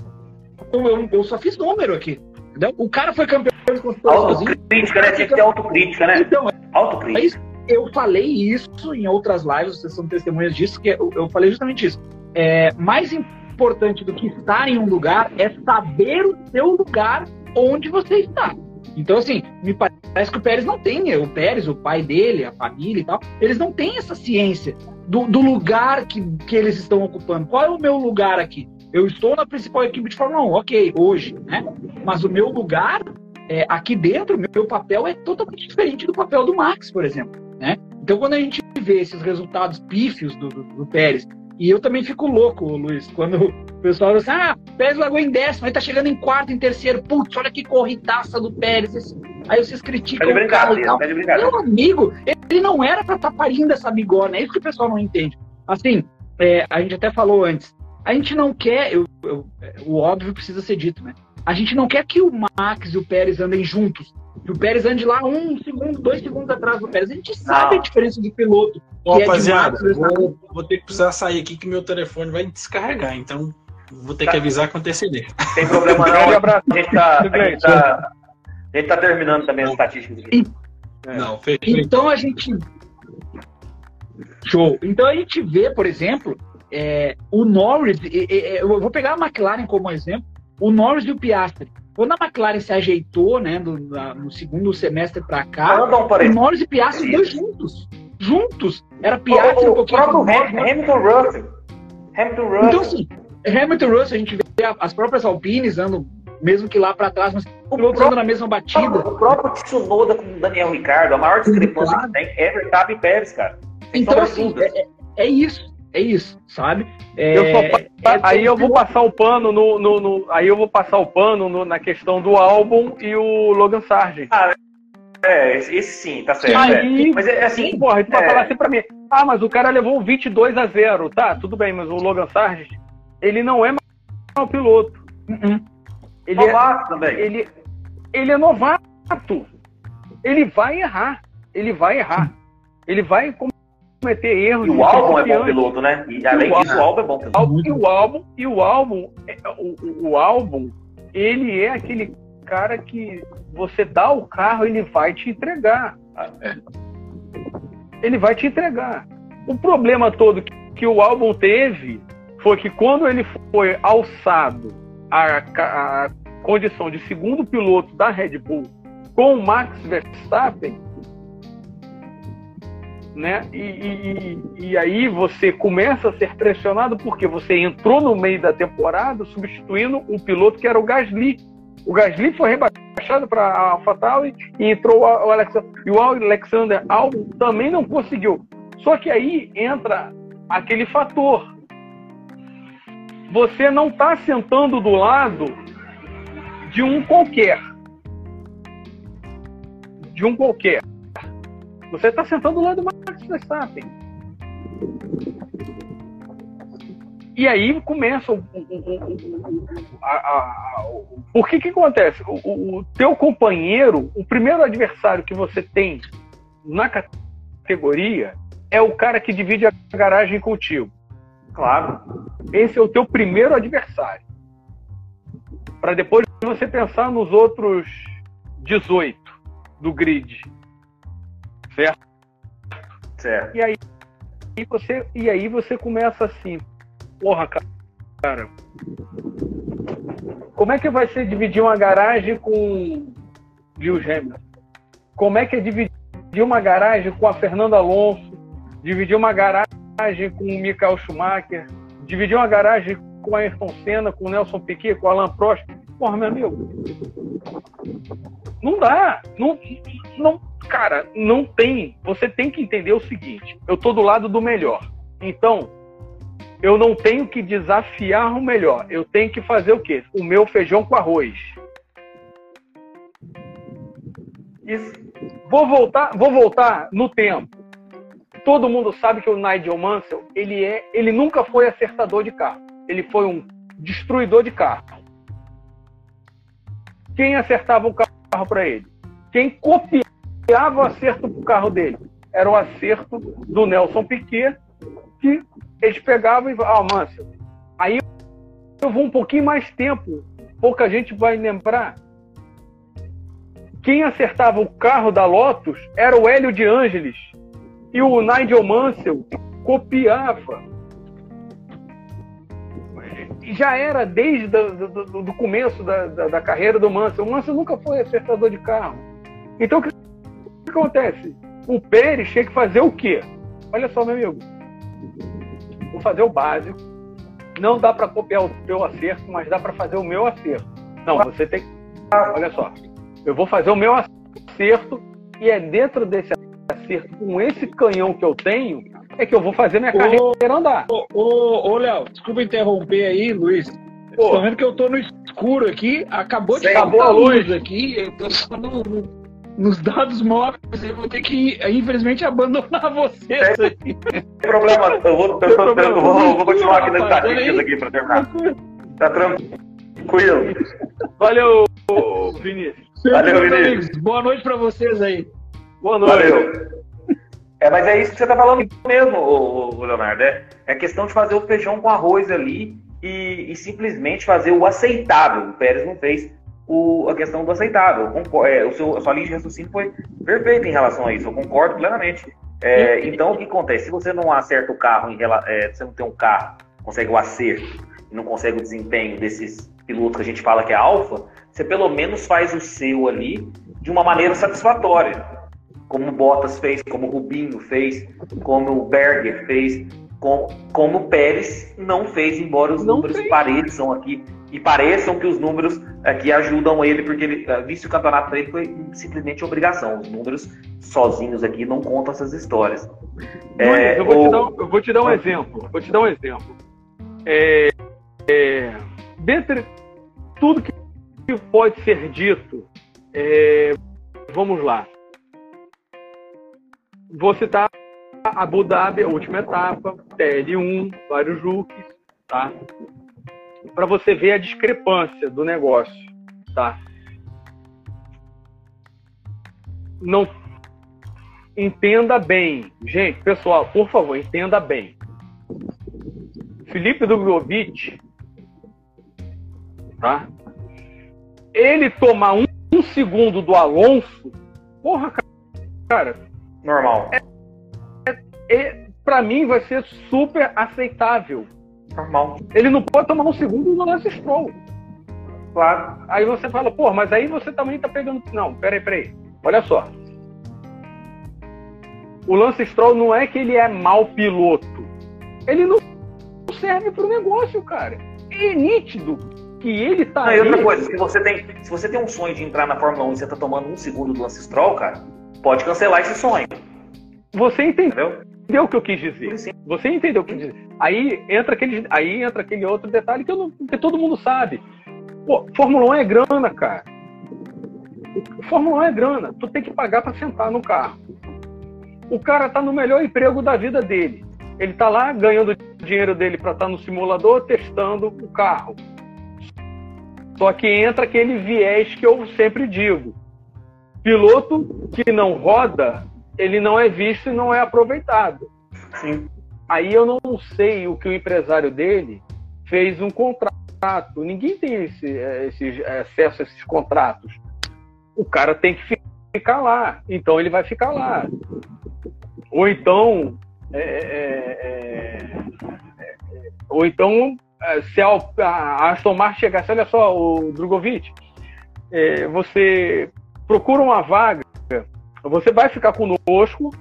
S2: eu, eu só fiz número aqui. Entendeu? O cara foi campeão de construção
S1: sozinho. Autocrítica, né? Tinha que ter autocrítica, né? Então,
S2: autocrítica. Eu falei isso em outras lives, vocês são testemunhas disso, que eu, eu falei justamente isso. É, mais importante do que estar em um lugar é saber o seu lugar onde você está. Então, assim, me parece que o Pérez não tem, o Pérez, o pai dele, a família e tal, eles não têm essa ciência do, do lugar que, que eles estão ocupando. Qual é o meu lugar aqui? Eu estou na principal equipe de Fórmula 1, ok, hoje, né? Mas o meu lugar é, aqui dentro, meu papel é totalmente diferente do papel do Max, por exemplo, né? Então, quando a gente vê esses resultados pífios do, do, do Pérez, e eu também fico louco, Luiz, quando o pessoal diz assim, ah, Pérez largou em décimo, aí tá chegando em quarto, em terceiro, putz, olha que corridaça do Pérez. Aí vocês criticam
S1: tá de cara tá de
S2: Meu amigo, ele não era pra estar tá parindo essa bigorna, é isso que o pessoal não entende. Assim, é, a gente até falou antes, a gente não quer, eu, eu, o óbvio precisa ser dito, né? A gente não quer que o Max e o Pérez andem juntos que o Pérez ande lá um segundo, dois segundos atrás do Pérez. A gente sabe não. a diferença de piloto.
S3: Ô, rapaziada, é vou, vou, ter que precisar sair aqui que meu telefone vai descarregar, então vou ter tá. que avisar com antecedência.
S1: Tem problema não, a gente tá, a gente tá, a gente tá terminando também as estatísticas aqui.
S2: É. Não, fechou. Então a gente. Show. Então a gente vê, por exemplo, é, o Norris. eu vou pegar a McLaren como exemplo. O Norris e o Piastri quando a McLaren se ajeitou, né, no, no segundo semestre para cá, o Norris e Piastri dois juntos. Juntos. Era Piastri
S1: o, um pouquinho. O próprio Hamilton Russell. Hamilton Russell.
S2: Então, assim, Hamilton Russell, a gente vê as próprias Alpines andando, mesmo que lá para trás, mas o pilotos andando na mesma batida.
S1: O próprio Tsunoda com o Daniel Ricardo, a maior discrepância que tem é Verstappen e Pérez, cara.
S2: então, assim, é, é, é isso é isso, sabe? É,
S4: eu só, é, aí eu vou passar o pano no, no, no, aí eu vou passar o pano no, na questão do álbum e o Logan Sargent. Ah,
S1: é, esse sim, tá certo. Aí,
S4: é. Mas é assim, porra, tu vai é. falar assim pra mim, ah, mas o cara levou 22 a 0, tá? Tudo bem, mas o Logan Sargent, ele não é mau piloto. Uh -uh. Ele novato é, também. Ele, ele é novato. Ele vai errar. Ele vai errar. Ele vai cometer erros.
S1: E o álbum é bom piloto, né? E além o disso, o álbum é bom piloto.
S4: E o álbum, e o álbum, é, o, o álbum, ele é aquele cara que você dá o carro, ele vai te entregar. Ele vai te entregar. O problema todo que, o álbum teve foi que quando ele foi alçado a, a condição de segundo piloto da Red Bull com o Max Verstappen, né? E, e, e, aí você começa a ser pressionado porque você entrou no meio da temporada substituindo um piloto que era o Gasly. O Gasly foi rebaixado para a AlphaTauri e entrou o Alexander. E o Alexander Albon também não conseguiu. Só que aí entra aquele fator. Você não está sentando do lado de um qualquer. De um qualquer. Você está sentando do lado do Max Verstappen. E aí começa o, o, o, que que acontece? O, o, teu companheiro, o primeiro adversário que você tem na categoria é o cara que divide a garagem contigo. Claro. Esse é o teu primeiro adversário. Para depois você pensar nos outros 18 do grid. Certo?
S1: Certo.
S4: E aí, e você, e aí você começa assim, porra, cara, como é que vai ser dividir uma garagem com Lewis Hamilton? Como é que é dividir uma garagem com a Fernanda Alonso? Dividir uma garagem com o Michael Schumacher? Dividir uma garagem com a Ayrton Senna, com o Nelson Piquet, com o Alan Prost? Porra, meu amigo, Não dá. Não, não, cara, não tem. Você tem que entender o seguinte: eu tô do lado do melhor. Então, eu não tenho que desafiar o melhor. Eu tenho que fazer o quê? O meu feijão com arroz. Isso. Vou voltar, vou voltar no tempo. Todo mundo sabe que o Nigel Mansell, ele é, ele nunca foi acertador de carro. Ele foi um destruidor de carro. Quem acertava o carro para ele? Quem copiava o acerto do carro dele? Era o acerto do Nelson Piquet, que eles pegavam e ah, Mansell. Aí eu vou um pouquinho mais tempo, pouca gente vai lembrar. Quem acertava o carro da Lotus era o Hélio de Ângeles. E o Nigel Mansell copiava. Já era desde o começo da, da, da, carreira do Mansell. O Mansell nunca foi acertador de carro. Então o acontece? O Pérez tinha que fazer o quê? Olha só, meu amigo vou fazer o básico. Não dá para copiar o teu acerto, mas dá para fazer o meu acerto. Não, você tem que. Olha só, eu vou fazer o meu acerto e é dentro desse acerto, com esse canhão que eu tenho, é que eu vou fazer minha carreira ô, andar.
S2: Ô, ô, ô Léo, desculpa interromper aí, Luiz. Estou vendo que eu tô no escuro aqui, acabou de
S4: acabar a luz
S2: aqui, eu tô só no, nos dados móveis, eu vou ter que, infelizmente, abandonar.
S1: Não tem problema, eu vou, eu, eu, eu vou, vou continuar aqui nas estatísticas aqui para terminar. Tá tranquilo.
S4: Valeu, Vinícius.
S2: Valeu, Vinícius. Boa noite para vocês aí.
S4: Boa noite. Valeu.
S1: É, mas é isso que você tá falando mesmo, o Leonardo. É, é questão de fazer o feijão com arroz ali e, e simplesmente fazer o aceitável. O Pérez não fez o, a questão do aceitável. Concordo, é, o seu, a sua linha de raciocínio foi perfeita em relação a isso, eu concordo plenamente. É, então, o que acontece? Se você não acerta o carro, em, é, você não tem um carro, consegue o acerto e não consegue o desempenho desses pilotos que a gente fala que é alfa, você pelo menos faz o seu ali de uma maneira satisfatória. Como o Bottas fez, como o Rubinho fez, como o Berger fez, como, como o Pérez não fez, embora os não números fez. pareçam aqui e pareçam que os números aqui ajudam ele, porque ele, eh, vice o campeonato para ele foi simplesmente obrigação. Os números sozinhos aqui não contam essas histórias.
S4: É, eu, vou ou... dar, eu, vou te dar, um exemplo. Vou te dar um exemplo. É, é, dentre tudo que pode ser dito, é, vamos lá. Vou citar Abu Dhabi, a última etapa, TL1, vários rookies, tá? Para você ver a discrepância do negócio, tá? Não entenda bem, gente, pessoal, por favor, entenda bem. Felipe Drogovic, tá? Ele tomar um, um, segundo do Alonso, porra, cara,
S1: normal.
S4: É, é, é para mim vai ser super aceitável
S1: Normal.
S4: Ele não pode tomar um segundo no Lance Stroll. Claro. Aí você fala, pô, mas aí você também tá pegando. Não, peraí, peraí. Olha só. O Lance Stroll não é que ele é mau piloto. Ele não serve pro negócio, cara. É nítido que ele tá. Não,
S1: e outra coisa, se você, tem, se você tem um sonho de entrar na Fórmula 1 e você tá tomando um segundo do Lance Stroll, cara, pode cancelar esse sonho.
S4: Você entendeu? Entendeu o que eu quis dizer. Você entendeu o que eu quis dizer. Aí entra aquele, aí entra aquele outro detalhe que, eu não, que todo mundo sabe. Pô, Fórmula 1 é grana, cara. Fórmula 1 é grana. Tu tem que pagar para sentar no carro. O cara tá no melhor emprego da vida dele. Ele tá lá ganhando o dinheiro dele para estar tá no simulador testando o carro. Só que entra aquele viés que eu sempre digo. Piloto que não roda ele não é visto e não é aproveitado. Sim. Aí eu não sei o que o empresário dele fez um contrato. Ninguém tem esse, esse acesso a esses contratos. O cara tem que ficar lá. Então ele vai ficar lá. Ou então. É, é, é, é ou então, é, se a Aston Martin chegasse, olha só, o Drogovic, é, você procura uma vaga você vai ficar conosco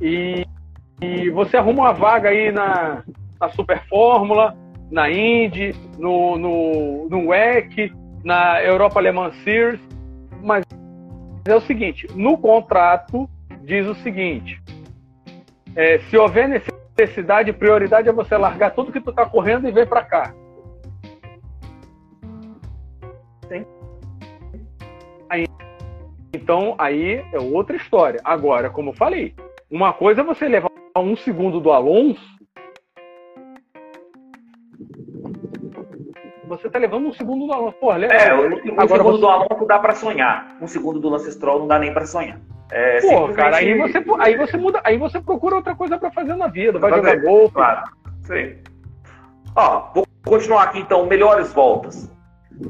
S4: e, e você arruma uma vaga aí na, na Super Fórmula, na Indy, no, no, no WEC, na Europa Le Mans Series, mas é o seguinte: no contrato diz o seguinte: é, se houver necessidade, prioridade é você largar tudo que tu tá correndo e vir para cá. Sim. Então aí é outra história. Agora, como eu falei, uma coisa é você levar um segundo do Alonso você tá levando um segundo do Alonso. Porra, legal.
S1: É, um, um Agora segundo você... do Alonso dá para sonhar. Um segundo do Lance Stroll não dá nem para sonhar.
S4: É, Pô, cara, aí você, aí você muda, aí você procura outra coisa para fazer na vida, vai jogar golfe.
S1: Claro. Sim. Ó, vou continuar aqui então, melhores voltas.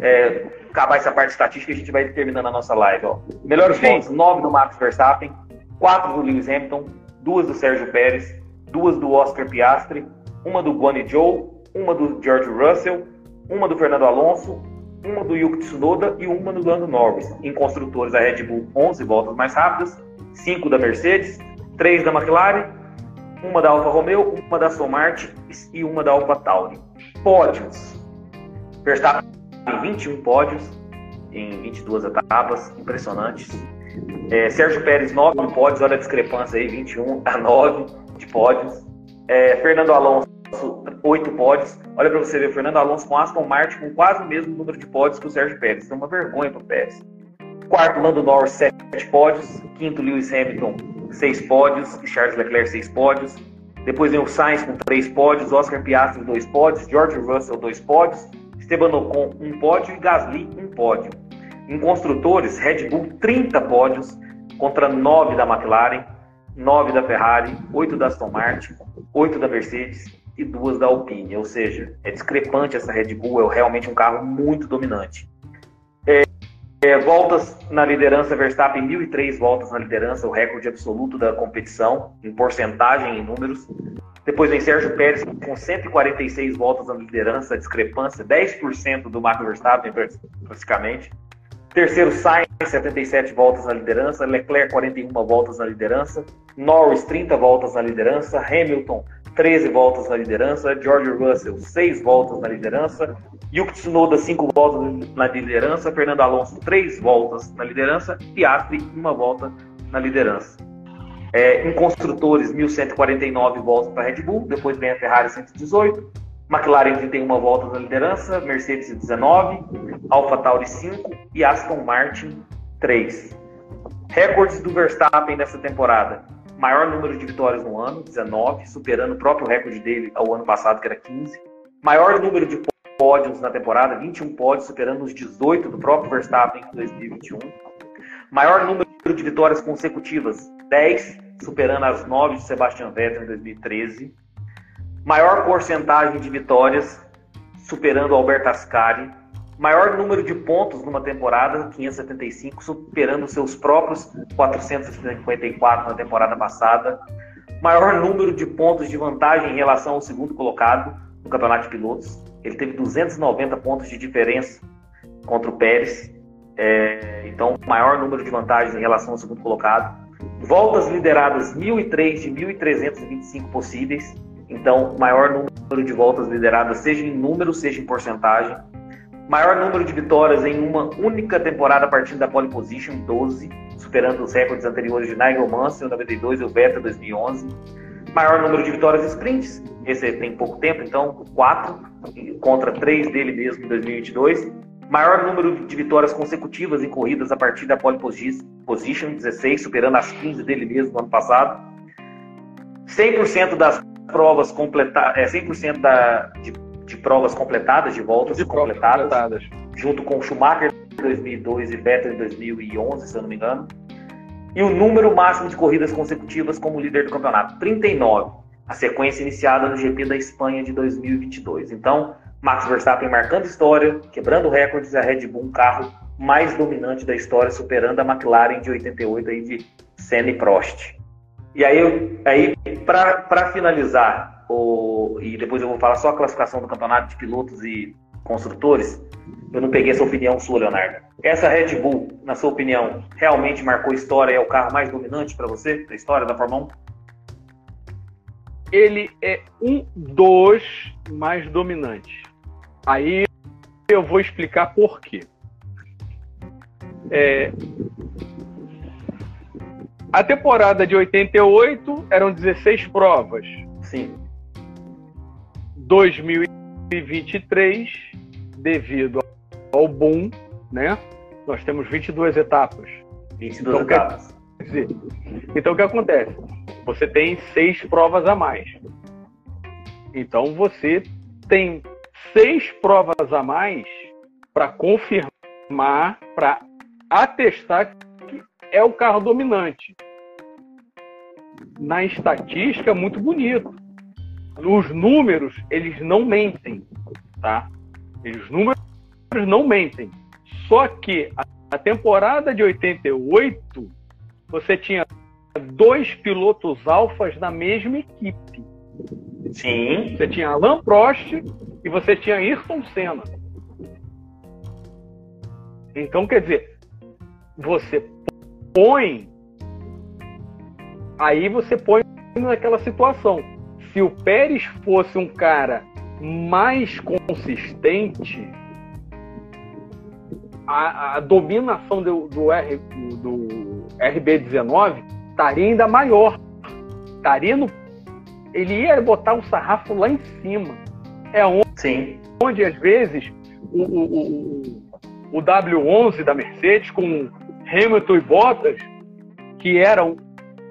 S1: É, acabar essa parte estatística, a gente vai terminando a nossa live, ó. Melhores Sim. voltas, 9 do Max Verstappen, 4 do Lewis Hamilton, duas do Sérgio Pérez, duas do Oscar Piastri, uma do Guanyu Zhou, uma do George Russell, uma do Fernando Alonso, uma do Yuki Tsunoda e uma do Lando Norris. Em construtores, a Red Bull 11 voltas mais rápidas, 5 da Mercedes, 3 da McLaren, uma da Alfa Romeo, uma da Aston Martin e uma da Alfa Tauri. Pódios. Verstappen 21 pódios em 22 etapas, impressionantes. É, Sérgio Pérez, 9 pódios, olha a discrepância aí, 21 a 9 de pódios. É, Fernando Alonso, oito pódios. Olha para você ver, Fernando Alonso com Aston Martin com quase o mesmo número de pódios que o Sérgio Pérez. Isso é uma vergonha para o Pérez. Quarto, Lando Norris, sete pódios. Quinto, Lewis Hamilton, seis pódios. Charles Leclerc, seis pódios. Depois vem o Sainz com três pódios. Oscar Piastri, dois pódios. George Russell, dois pódios. Esteban Ocon, um pódio. E Gasly, um pódio. Em construtores, Red Bull, 30 pódios contra 9 da McLaren, 9 da Ferrari, 8 da Aston Martin, 8 da Mercedes e duas da Alpine. Ou seja, é discrepante essa Red Bull, é realmente um carro muito dominante. É, é, voltas na liderança, Verstappen 1.003 voltas na liderança, o recorde absoluto da competição, em porcentagem, em números. Depois vem Sérgio Pérez com 146 voltas na liderança, discrepância, 10% do Max Verstappen praticamente. Terceiro, Sainz, 77 voltas na liderança. Leclerc, 41 voltas na liderança. Norris, 30 voltas na liderança. Hamilton, 13 voltas na liderança. George Russell, 6 voltas na liderança. Yuki Tsunoda, 5 voltas na liderança. Fernando Alonso, 3 voltas na liderança. Piastri, 1 volta na liderança. É, em construtores, 1.149 voltas para Red Bull. Depois vem a Ferrari, 118. McLaren 31 voltas na liderança, Mercedes 19, Alpha Tauri 5 e Aston Martin 3. Recordes do Verstappen nessa temporada. Maior número de vitórias no ano, 19, superando o próprio recorde dele ao ano passado, que era 15. Maior número de pódios na temporada, 21 pódios, superando os 18 do próprio Verstappen em 2021. Maior número de vitórias consecutivas, 10, superando as 9 de Sebastian Vettel em 2013 maior porcentagem de vitórias, superando Alberto Ascari, maior número de pontos numa temporada, 575, superando seus próprios 454 na temporada passada, maior número de pontos de vantagem em relação ao segundo colocado no Campeonato de Pilotos. Ele teve 290 pontos de diferença contra o Pérez, é, então maior número de vantagens em relação ao segundo colocado. Voltas lideradas 1.003 de 1.325 possíveis, então, maior número de voltas lideradas, seja em número, seja em porcentagem. Maior número de vitórias em uma única temporada a partir da pole position, 12, superando os recordes anteriores de Nigel Mansell, 92, e o Vettel, 2011. Maior número de vitórias sprints, esse tem pouco tempo, então 4, contra 3 dele mesmo em 2022. Maior número de vitórias consecutivas em corridas a partir da pole position, 16, superando as 15 dele mesmo no ano passado. 100% das provas completadas, é 100% da, de, de, provas completadas, de voltas de completadas, completadas, junto com Schumacher em 2002 e Vettel em 2011, se eu não me engano. E o número máximo de corridas consecutivas como líder do campeonato, 39. A sequência iniciada no GP da Espanha de 2022. Então, Max Verstappen marcando história, quebrando recordes, a Red Bull um carro mais dominante da história, superando a McLaren de 88 aí de Senna e Prost. E aí, aí para finalizar, o, e depois eu vou falar só a classificação do campeonato de pilotos e construtores, eu não peguei essa opinião sua, Leonardo. Essa Red Bull, na sua opinião, realmente marcou história? É o carro mais dominante para você da história da Fórmula 1?
S4: Ele é um dos mais dominantes. Aí eu vou explicar por quê. É, A temporada de 88 eram 16 provas.
S1: Sim.
S4: 2023, devido ao boom, né? Nós temos 22 etapas.
S1: 22
S4: Então, quer
S1: etapas.
S4: dizer, então o que acontece? Você tem seis provas a mais. Então você tem seis provas a mais para confirmar, para atestar que é o carro dominante. Na estatística muito bonito. Os números, eles não mentem, tá? Os números não mentem. Só que a, temporada de 88, você tinha dois pilotos alfas na mesma equipe.
S1: Sim.
S4: Você tinha Alan Prost e você tinha Ayrton Senna. Então, quer dizer, você põe. Aí você põe naquela situação. Se o Pérez fosse um cara mais consistente, a, a dominação do, do, R, do RB19 estaria ainda maior. Estaria no ele ia botar um sarrafo lá em cima. É onde,
S1: Sim.
S4: onde às vezes, o, o, o, o W11 da Mercedes, com Hamilton e Bottas, que eram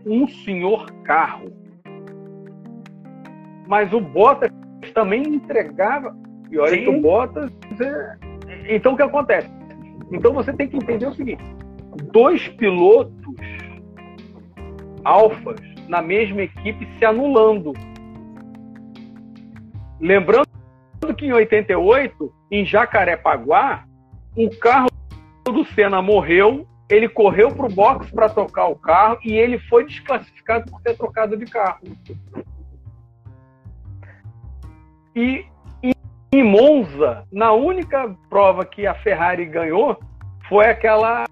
S4: um senhor carro. Mas o Bottas também entregava. E olha
S1: Sim.
S4: que o Bottas. É... Então o que acontece? Então você tem que entender o seguinte: dois pilotos alfas na mesma equipe se anulando. Lembrando que em 88, em Jacarepaguá, o carro do Senna morreu, ele correu para o box para tocar o carro e ele foi desclassificado por ter trocado de carro. E em- Monza, na única prova que a Ferrari ganhou, foi aquela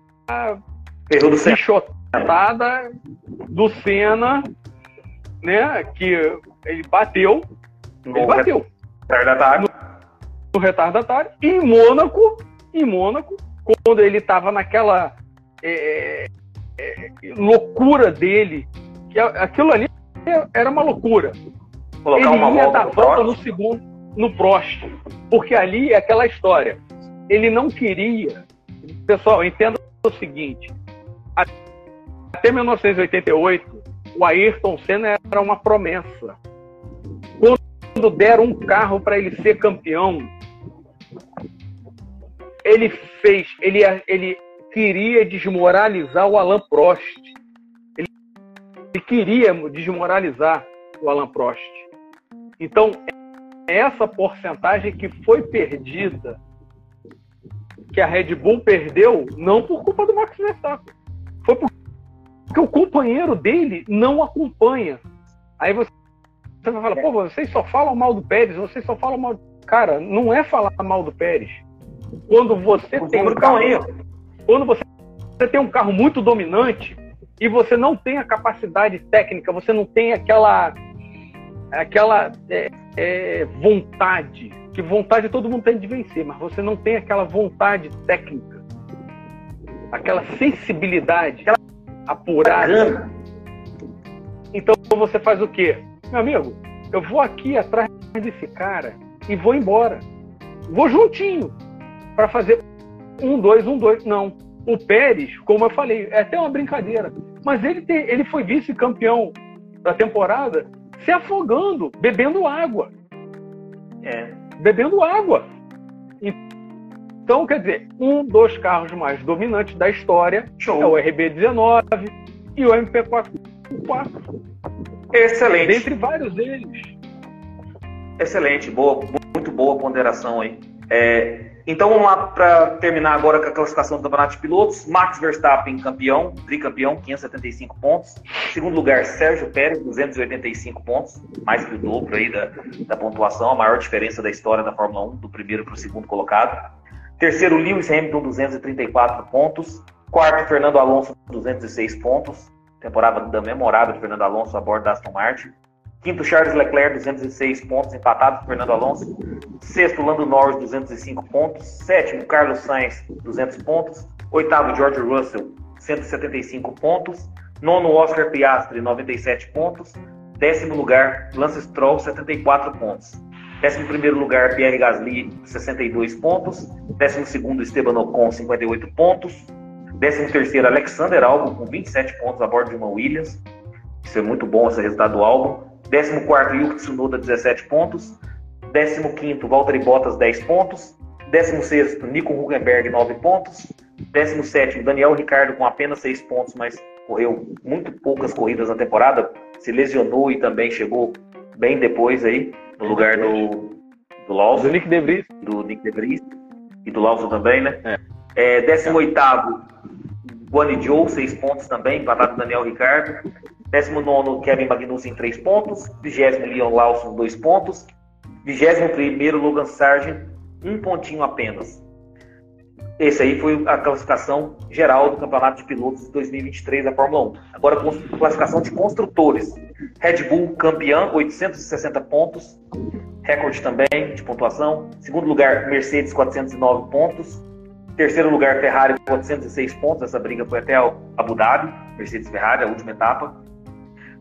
S1: Erro do Senna.
S4: pichotada do Senna, né? Que ele bateu, ele bateu
S1: retardatário.
S4: No retardatário. E em Mônaco, em Mônaco, quando ele estava naquela é, é, loucura dele, que aquilo ali era uma loucura.
S1: Colocar
S4: ele
S1: uma
S4: ia dar
S1: no
S4: volta
S1: Prost.
S4: no segundo, no Prost, porque ali é aquela história. Ele não queria. Pessoal, entenda o seguinte: até 1988, o Ayrton Senna era uma promessa. Quando deram um carro para ele ser campeão, ele fez, ele, ele queria desmoralizar o Alain Prost. Ele, ele queria desmoralizar o Alain Prost. Então, essa porcentagem que foi perdida, que a Red Bull perdeu, não por culpa do Max Verstappen, foi por- porque o companheiro dele não acompanha. Aí você, você vai falar, pô, vocês só falam mal do Pérez, vocês só falam mal. Cara, não é falar mal do Pérez. Quando você tem um carro,
S1: aí.
S4: quando você, você tem um carro muito dominante e você não tem a capacidade técnica, você não tem aquela aquela é, é, vontade, que vontade todo mundo tem de vencer, mas você não tem aquela vontade técnica, aquela sensibilidade, aquela apurada.
S1: Bacana.
S4: Então você faz o quê? Meu amigo, eu vou aqui atrás desse cara e vou embora. Vou juntinho para fazer um, dois, um, dois. Não. O Pérez, como eu falei, é até uma brincadeira. Mas ele, tem, ele foi vice-campeão da temporada se afogando, bebendo água.
S1: É.
S4: Bebendo água. Então, quer dizer, um dos carros mais dominantes da história
S1: Show.
S4: é o RB19 e o MP4.
S1: Excelente.
S4: Dentre vários deles.
S1: Excelente, boa, boa ponderação aí. É, então vamos lá para terminar agora com a classificação do Campeonato de Pilotos. Max Verstappen campeão, tricampeão, 575 pontos. Segundo lugar, Sérgio Pérez, 285 pontos, mais que o dobro aí da, da pontuação, a maior diferença da história da Fórmula 1, do primeiro para o segundo colocado. Terceiro, Lewis Hamilton, 234 pontos. Quarto, Fernando Alonso, 206 pontos. Temporada memorável de Fernando Alonso a bordo da Aston Martin. Quinto, Charles Leclerc, 206 pontos, empatado Fernando Alonso. Sexto, Lando Norris, 205 pontos. Sétimo, Carlos Sainz, 200 pontos. Oitavo, George Russell, 175 pontos. Nono, Oscar Piastri, 97 pontos. Décimo lugar, Lance Stroll, 74 pontos. Décimo primeiro lugar, Pierre Gasly, 62 pontos. Décimo segundo, Esteban Ocon, 58 pontos. Décimo terceiro, Alexander Albon, com 27 pontos a bordo de uma Williams. Isso é muito bom, esse resultado do Albon. Décimo quarto, Yuki Tsunoda, 17 pontos. Décimo quinto, Valtteri Bottas, 10 pontos. Décimo sexto, Nico Huckenberg, 9 pontos. Décimo sétimo, Daniel Ricardo, com apenas 6 pontos, mas correu muito poucas corridas na temporada. Se lesionou e também chegou bem depois aí no lugar do, do Lawson.
S4: Do Nick DeVries.
S1: Do Nick DeVries. E do Lawson também, né? É. é 18 Guani Joe, 6 pontos também, empatado com Daniel Ricardo. 19 Kevin Magnussen, 3 pontos. 20 Leon Lawson, 2 pontos. 21 Logan Sargent, 1 um pontinho apenas. Esse aí foi a classificação geral do Campeonato de Pilotos de 2023 da Fórmula 1. Agora, classificação de construtores. Red Bull campeão, 860 pontos, recorde também de pontuação. Segundo lugar, Mercedes, 409 pontos. Terceiro lugar, Ferrari, 406 pontos. Essa briga foi até Abu Dhabi, Mercedes-Ferrari, a última etapa.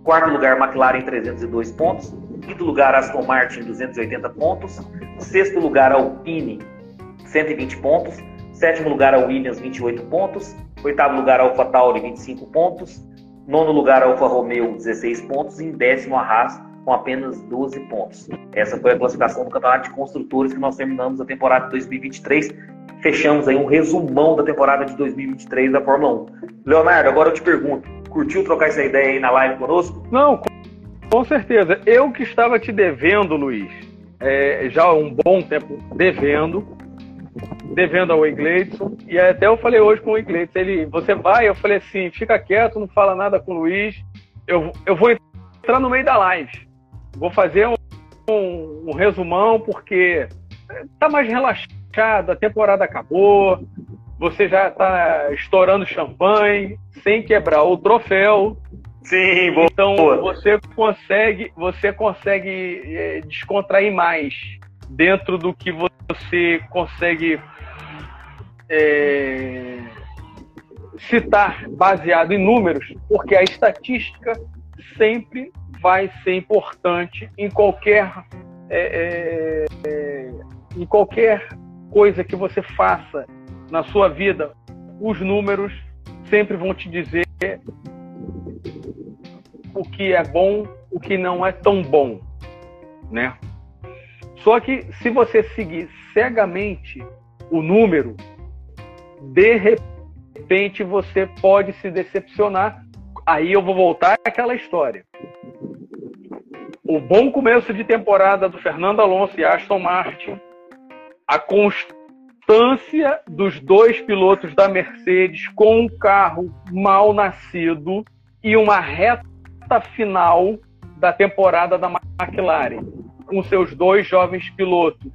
S1: Quarto lugar, McLaren, 302 pontos. Quinto lugar, Aston Martin, 280 pontos. Sexto lugar, Alpine, 120 pontos. Sétimo lugar, a Williams, 28 pontos. Oitavo lugar, a AlphaTauri, 25 pontos. Nono lugar, Alfa Romeo, 16 pontos. E em décimo, a Haas, com apenas 12 pontos. Essa foi a classificação do Campeonato de Construtores que nós terminamos a temporada de 2023. Fechamos aí um resumão da temporada de 2023 da Fórmula 1. Leonardo, agora eu te pergunto, curtiu trocar essa ideia aí na live conosco?
S4: Não, com certeza. Eu que estava te devendo, Luiz, é, já há um bom tempo devendo, devendo ao Igleidson. E até eu falei hoje com o Igleidson, ele, você vai? Eu falei assim, fica quieto, não fala nada com o Luiz. Eu, eu vou entrar no meio da live. Vou fazer um, um, um resumão, porque tá mais relaxado, a temporada acabou, você já tá estourando champanhe, sem quebrar o troféu.
S1: Sim, boa.
S4: Então você consegue, você consegue é, descontrair mais dentro do que você consegue é, citar baseado em números, porque a estatística sempre vai ser importante em qualquer é, é, em qualquer coisa que você faça na sua vida. Os números sempre vão te dizer o que é bom, o que não é tão bom, né? Só que se você seguir cegamente o número, de repente você pode se decepcionar. Aí eu vou voltar àquela história. O bom começo de temporada do Fernando Alonso e Aston Martin, a constância dos dois pilotos da Mercedes com um carro mal nascido e uma reta final da temporada da McLaren, com seus dois jovens pilotos.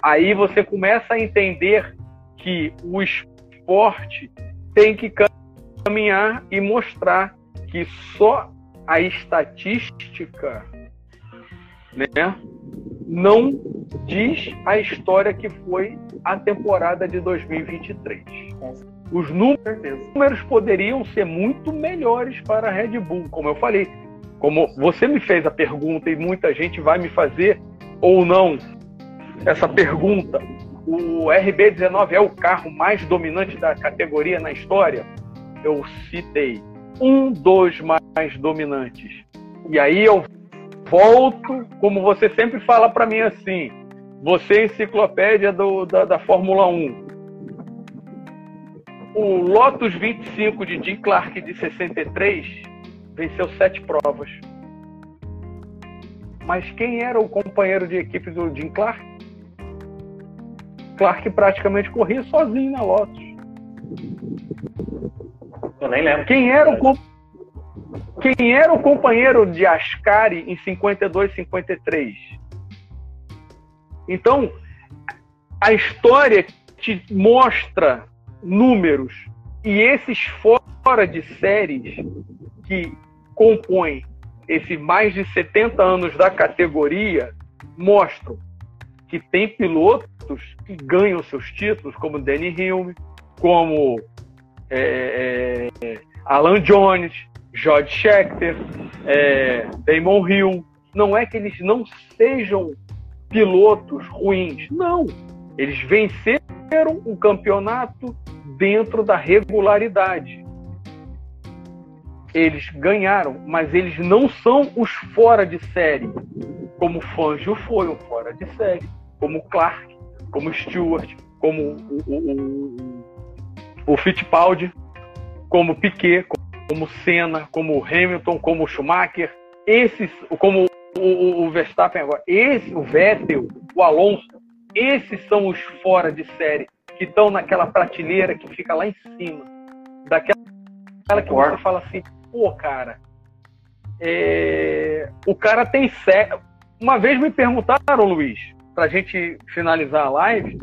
S4: Aí você começa a entender que o esporte tem que caminhar e mostrar que só a estatística né, não diz a história que foi a temporada de 2023. Os números poderiam ser muito melhores para a Red Bull, como eu falei. Como você me fez a pergunta e muita gente vai me fazer ou não essa pergunta o RB19 é o carro mais dominante da categoria na história? Eu citei um dos mais dominantes. E aí eu volto, como você sempre fala para mim assim, você é enciclopédia do, da, da Fórmula 1. O Lotus 25 de Jim Clark de 63 venceu sete provas. Mas quem era o companheiro de equipe do Jim Clark? Clark praticamente corria sozinho na Lotus.
S1: Eu nem lembro.
S4: Quem era o, quem era o companheiro de Ascari em 52, 53? Então, a história te mostra números e esses fora de séries que compõem esses mais de 70 anos da categoria mostram que tem pilotos que ganham seus títulos, como Danny Hilme, como é, é, Alan Jones, George Schechter, é, Damon Hill. Não é que eles não sejam pilotos ruins, não. Eles venceram o campeonato dentro da regularidade. Eles ganharam, mas eles não são os fora de série, como Fangio foi um fora de série, como Clark, como Stewart, como o, o, o, o Fittipaldi, como Piquet, como Senna, como Hamilton, como Schumacher, esses, como o, o, Verstappen agora, esse, o Vettel, o Alonso, esses são os fora de série que estão naquela prateleira que fica lá em cima, daquela que você fala assim, pô, cara, é... o cara tem sério. Uma vez me perguntaram, Luiz, pra gente finalizar a live,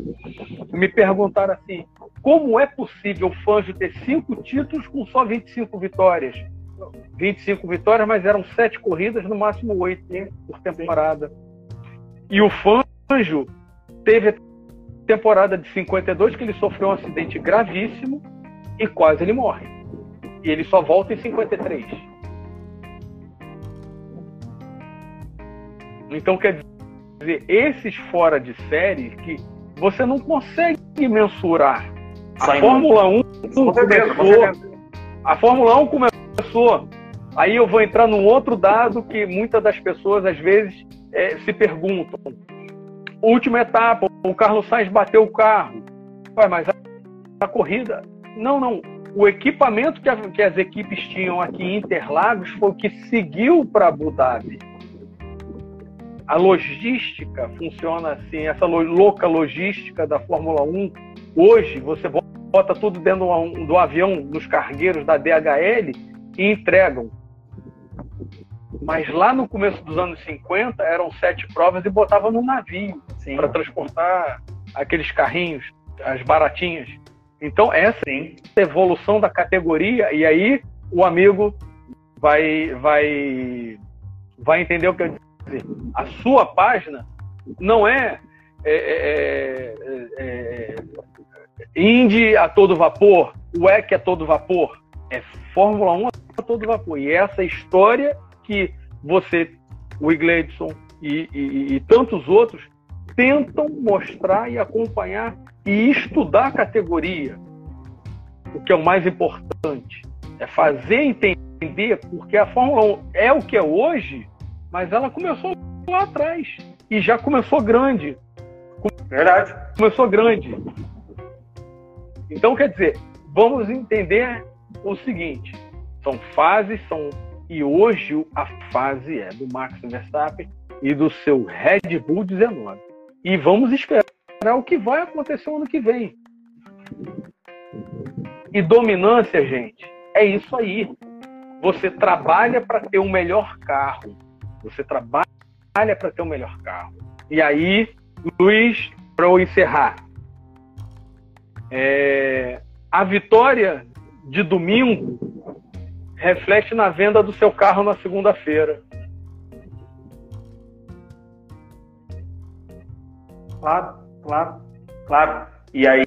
S4: me perguntaram assim, como é possível o Fangio ter cinco títulos com só 25 vitórias? 25 vitórias, mas eram sete corridas, no máximo oito né, por temporada. E o Fangio teve temporada de 52 que ele sofreu um acidente gravíssimo e quase ele morre. E ele só volta em 53. Então quer dizer, esses fora de série que você não consegue mensurar a Fórmula 1 começou. A Fórmula 1 começou. Aí eu vou entrar num outro dado que muitas das pessoas às vezes é, se perguntam. Última etapa, o Carlos Sainz bateu o carro. Ué, mas a, a corrida. Não, não. O equipamento que, a, que, as equipes tinham aqui em Interlagos foi o que seguiu para Abu Dhabi. A logística funciona assim, essa louca logística da Fórmula 1 Hoje, você bota tudo dentro do, avião, nos cargueiros da DHL e entregam. Mas lá no começo dos anos 50, eram sete provas e botava no navio para transportar aqueles carrinhos, as baratinhas. Então, essa Sim. evolução da categoria, e aí o amigo vai, vai, vai entender o que eu dizer. A sua página não é, é, é, é, é Indy a todo vapor, WEC a todo vapor, é Fórmula 1 a todo vapor. E é essa história que você, o Igledson e, e, e tantos outros tentam mostrar e acompanhar e estudar a categoria. O que é o mais importante é fazer entender porque a Fórmula 1 é o que é hoje, mas ela começou lá atrás e já começou grande.
S3: Verdade.
S4: Começou grande. Então, quer dizer, vamos entender o seguinte: são fases, são e hoje a fase é do Max Verstappen e do seu Red Bull 19. E vamos esperar o que vai acontecer no ano que vem. E dominância, gente, é isso aí. Você trabalha para ter um melhor carro. Você trabalha para ter um melhor carro. E aí, Luiz, para eu encerrar, é, a vitória de domingo reflete na venda do seu carro na segunda-feira.
S1: Claro, claro, claro. E aí,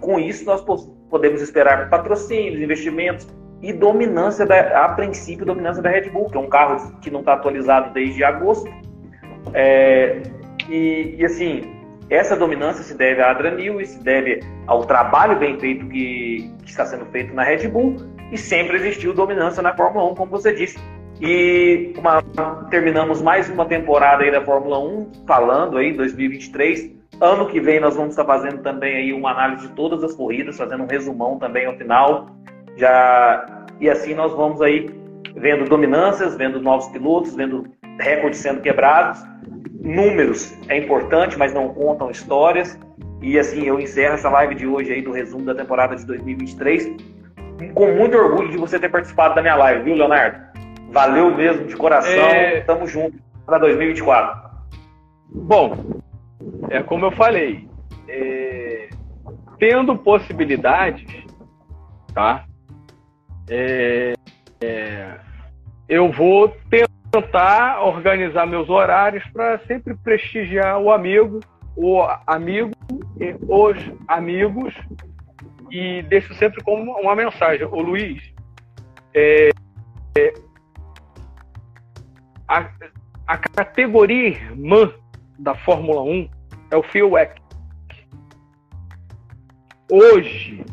S1: com isso, nós podemos esperar patrocínios, investimentos e dominância, da, a princípio, dominância da Red Bull, que é um carro que não está atualizado desde agosto. É, e, e, assim, essa dominância se deve a Adrian Newey, se deve ao trabalho bem feito que, que, está sendo feito na Red Bull e sempre existiu dominância na Fórmula 1, como você disse. E uma, terminamos mais uma temporada aí da Fórmula 1, falando aí 2023. Ano que vem nós vamos estar fazendo também aí uma análise de todas as corridas, fazendo um resumão também ao final. Já e assim nós vamos aí vendo dominâncias, vendo novos pilotos, vendo recordes sendo quebrados números é importante, mas não contam histórias. E assim, eu encerro essa live de hoje aí do resumo da temporada de 2023 com muito orgulho de você ter participado da minha live, viu, Leonardo? Valeu mesmo, de coração. É... Tamo junto para 2024.
S4: Bom, é como eu falei, é... tendo possibilidades, tá? É... é eu vou ter tentar organizar meus horários para sempre prestigiar o amigo, o amigo e os amigos e deixo sempre como uma mensagem. O Luiz, é, é, a, a categoria irmã da Fórmula 1 é o Fuelwec. Hoje,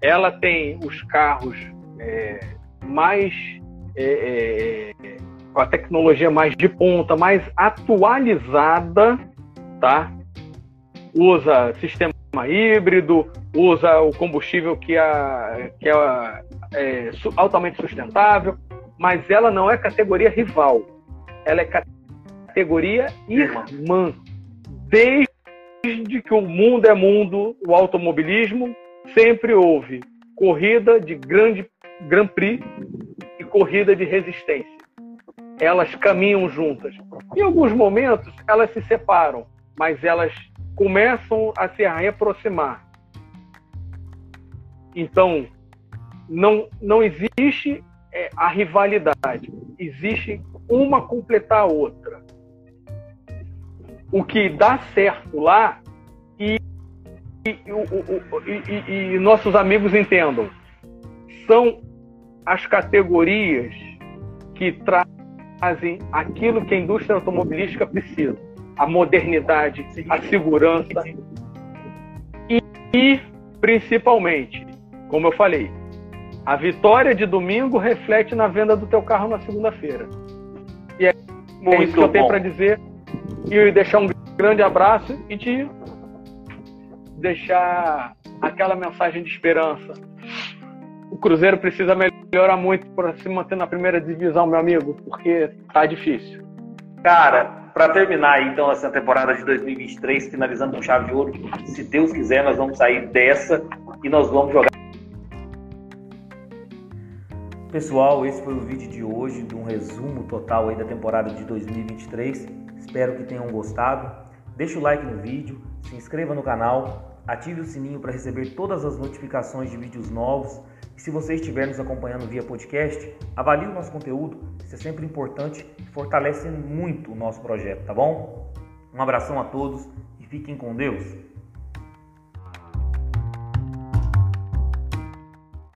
S4: ela tem os carros é, mais é, é, com a tecnologia mais de ponta, mais atualizada, tá? Usa sistema híbrido, usa o combustível que, que é, altamente sustentável, mas ela não é categoria rival, ela é categoria irmã. Desde que o mundo é mundo, o automobilismo sempre houve corrida de grande Grand Prix e corrida de resistência. Elas caminham juntas. Em alguns momentos, elas se separam, mas elas começam a se reaproximar. Então, não, não existe é, a rivalidade, existe uma completar a outra. O que dá certo lá e, e, e, e nossos amigos entendam, são as categorias que trazem aquilo que a indústria automobilística precisa: a modernidade, a segurança e, e principalmente, como eu falei, a vitória de domingo reflete na venda do teu carro na segunda-feira. E é, é isso que eu tenho para dizer. E deixar um grande abraço e te deixar aquela mensagem de esperança. O Cruzeiro precisa melhorar muito para se manter na primeira divisão, meu amigo, porque tá difícil.
S1: Cara, para terminar então essa temporada de 2023, finalizando com chave de ouro, se Deus quiser, nós vamos sair dessa e nós vamos jogar Pessoal, esse foi o vídeo de hoje, de um resumo total aí da temporada de 2023. Espero que tenham gostado. Deixe o like no vídeo, se inscreva no canal, ative o sininho para receber todas as notificações de vídeos novos. E se você estiver nos acompanhando via podcast, avalie o nosso conteúdo, isso é sempre importante e fortalece muito o nosso projeto, tá bom? Um abração a todos e fiquem com Deus.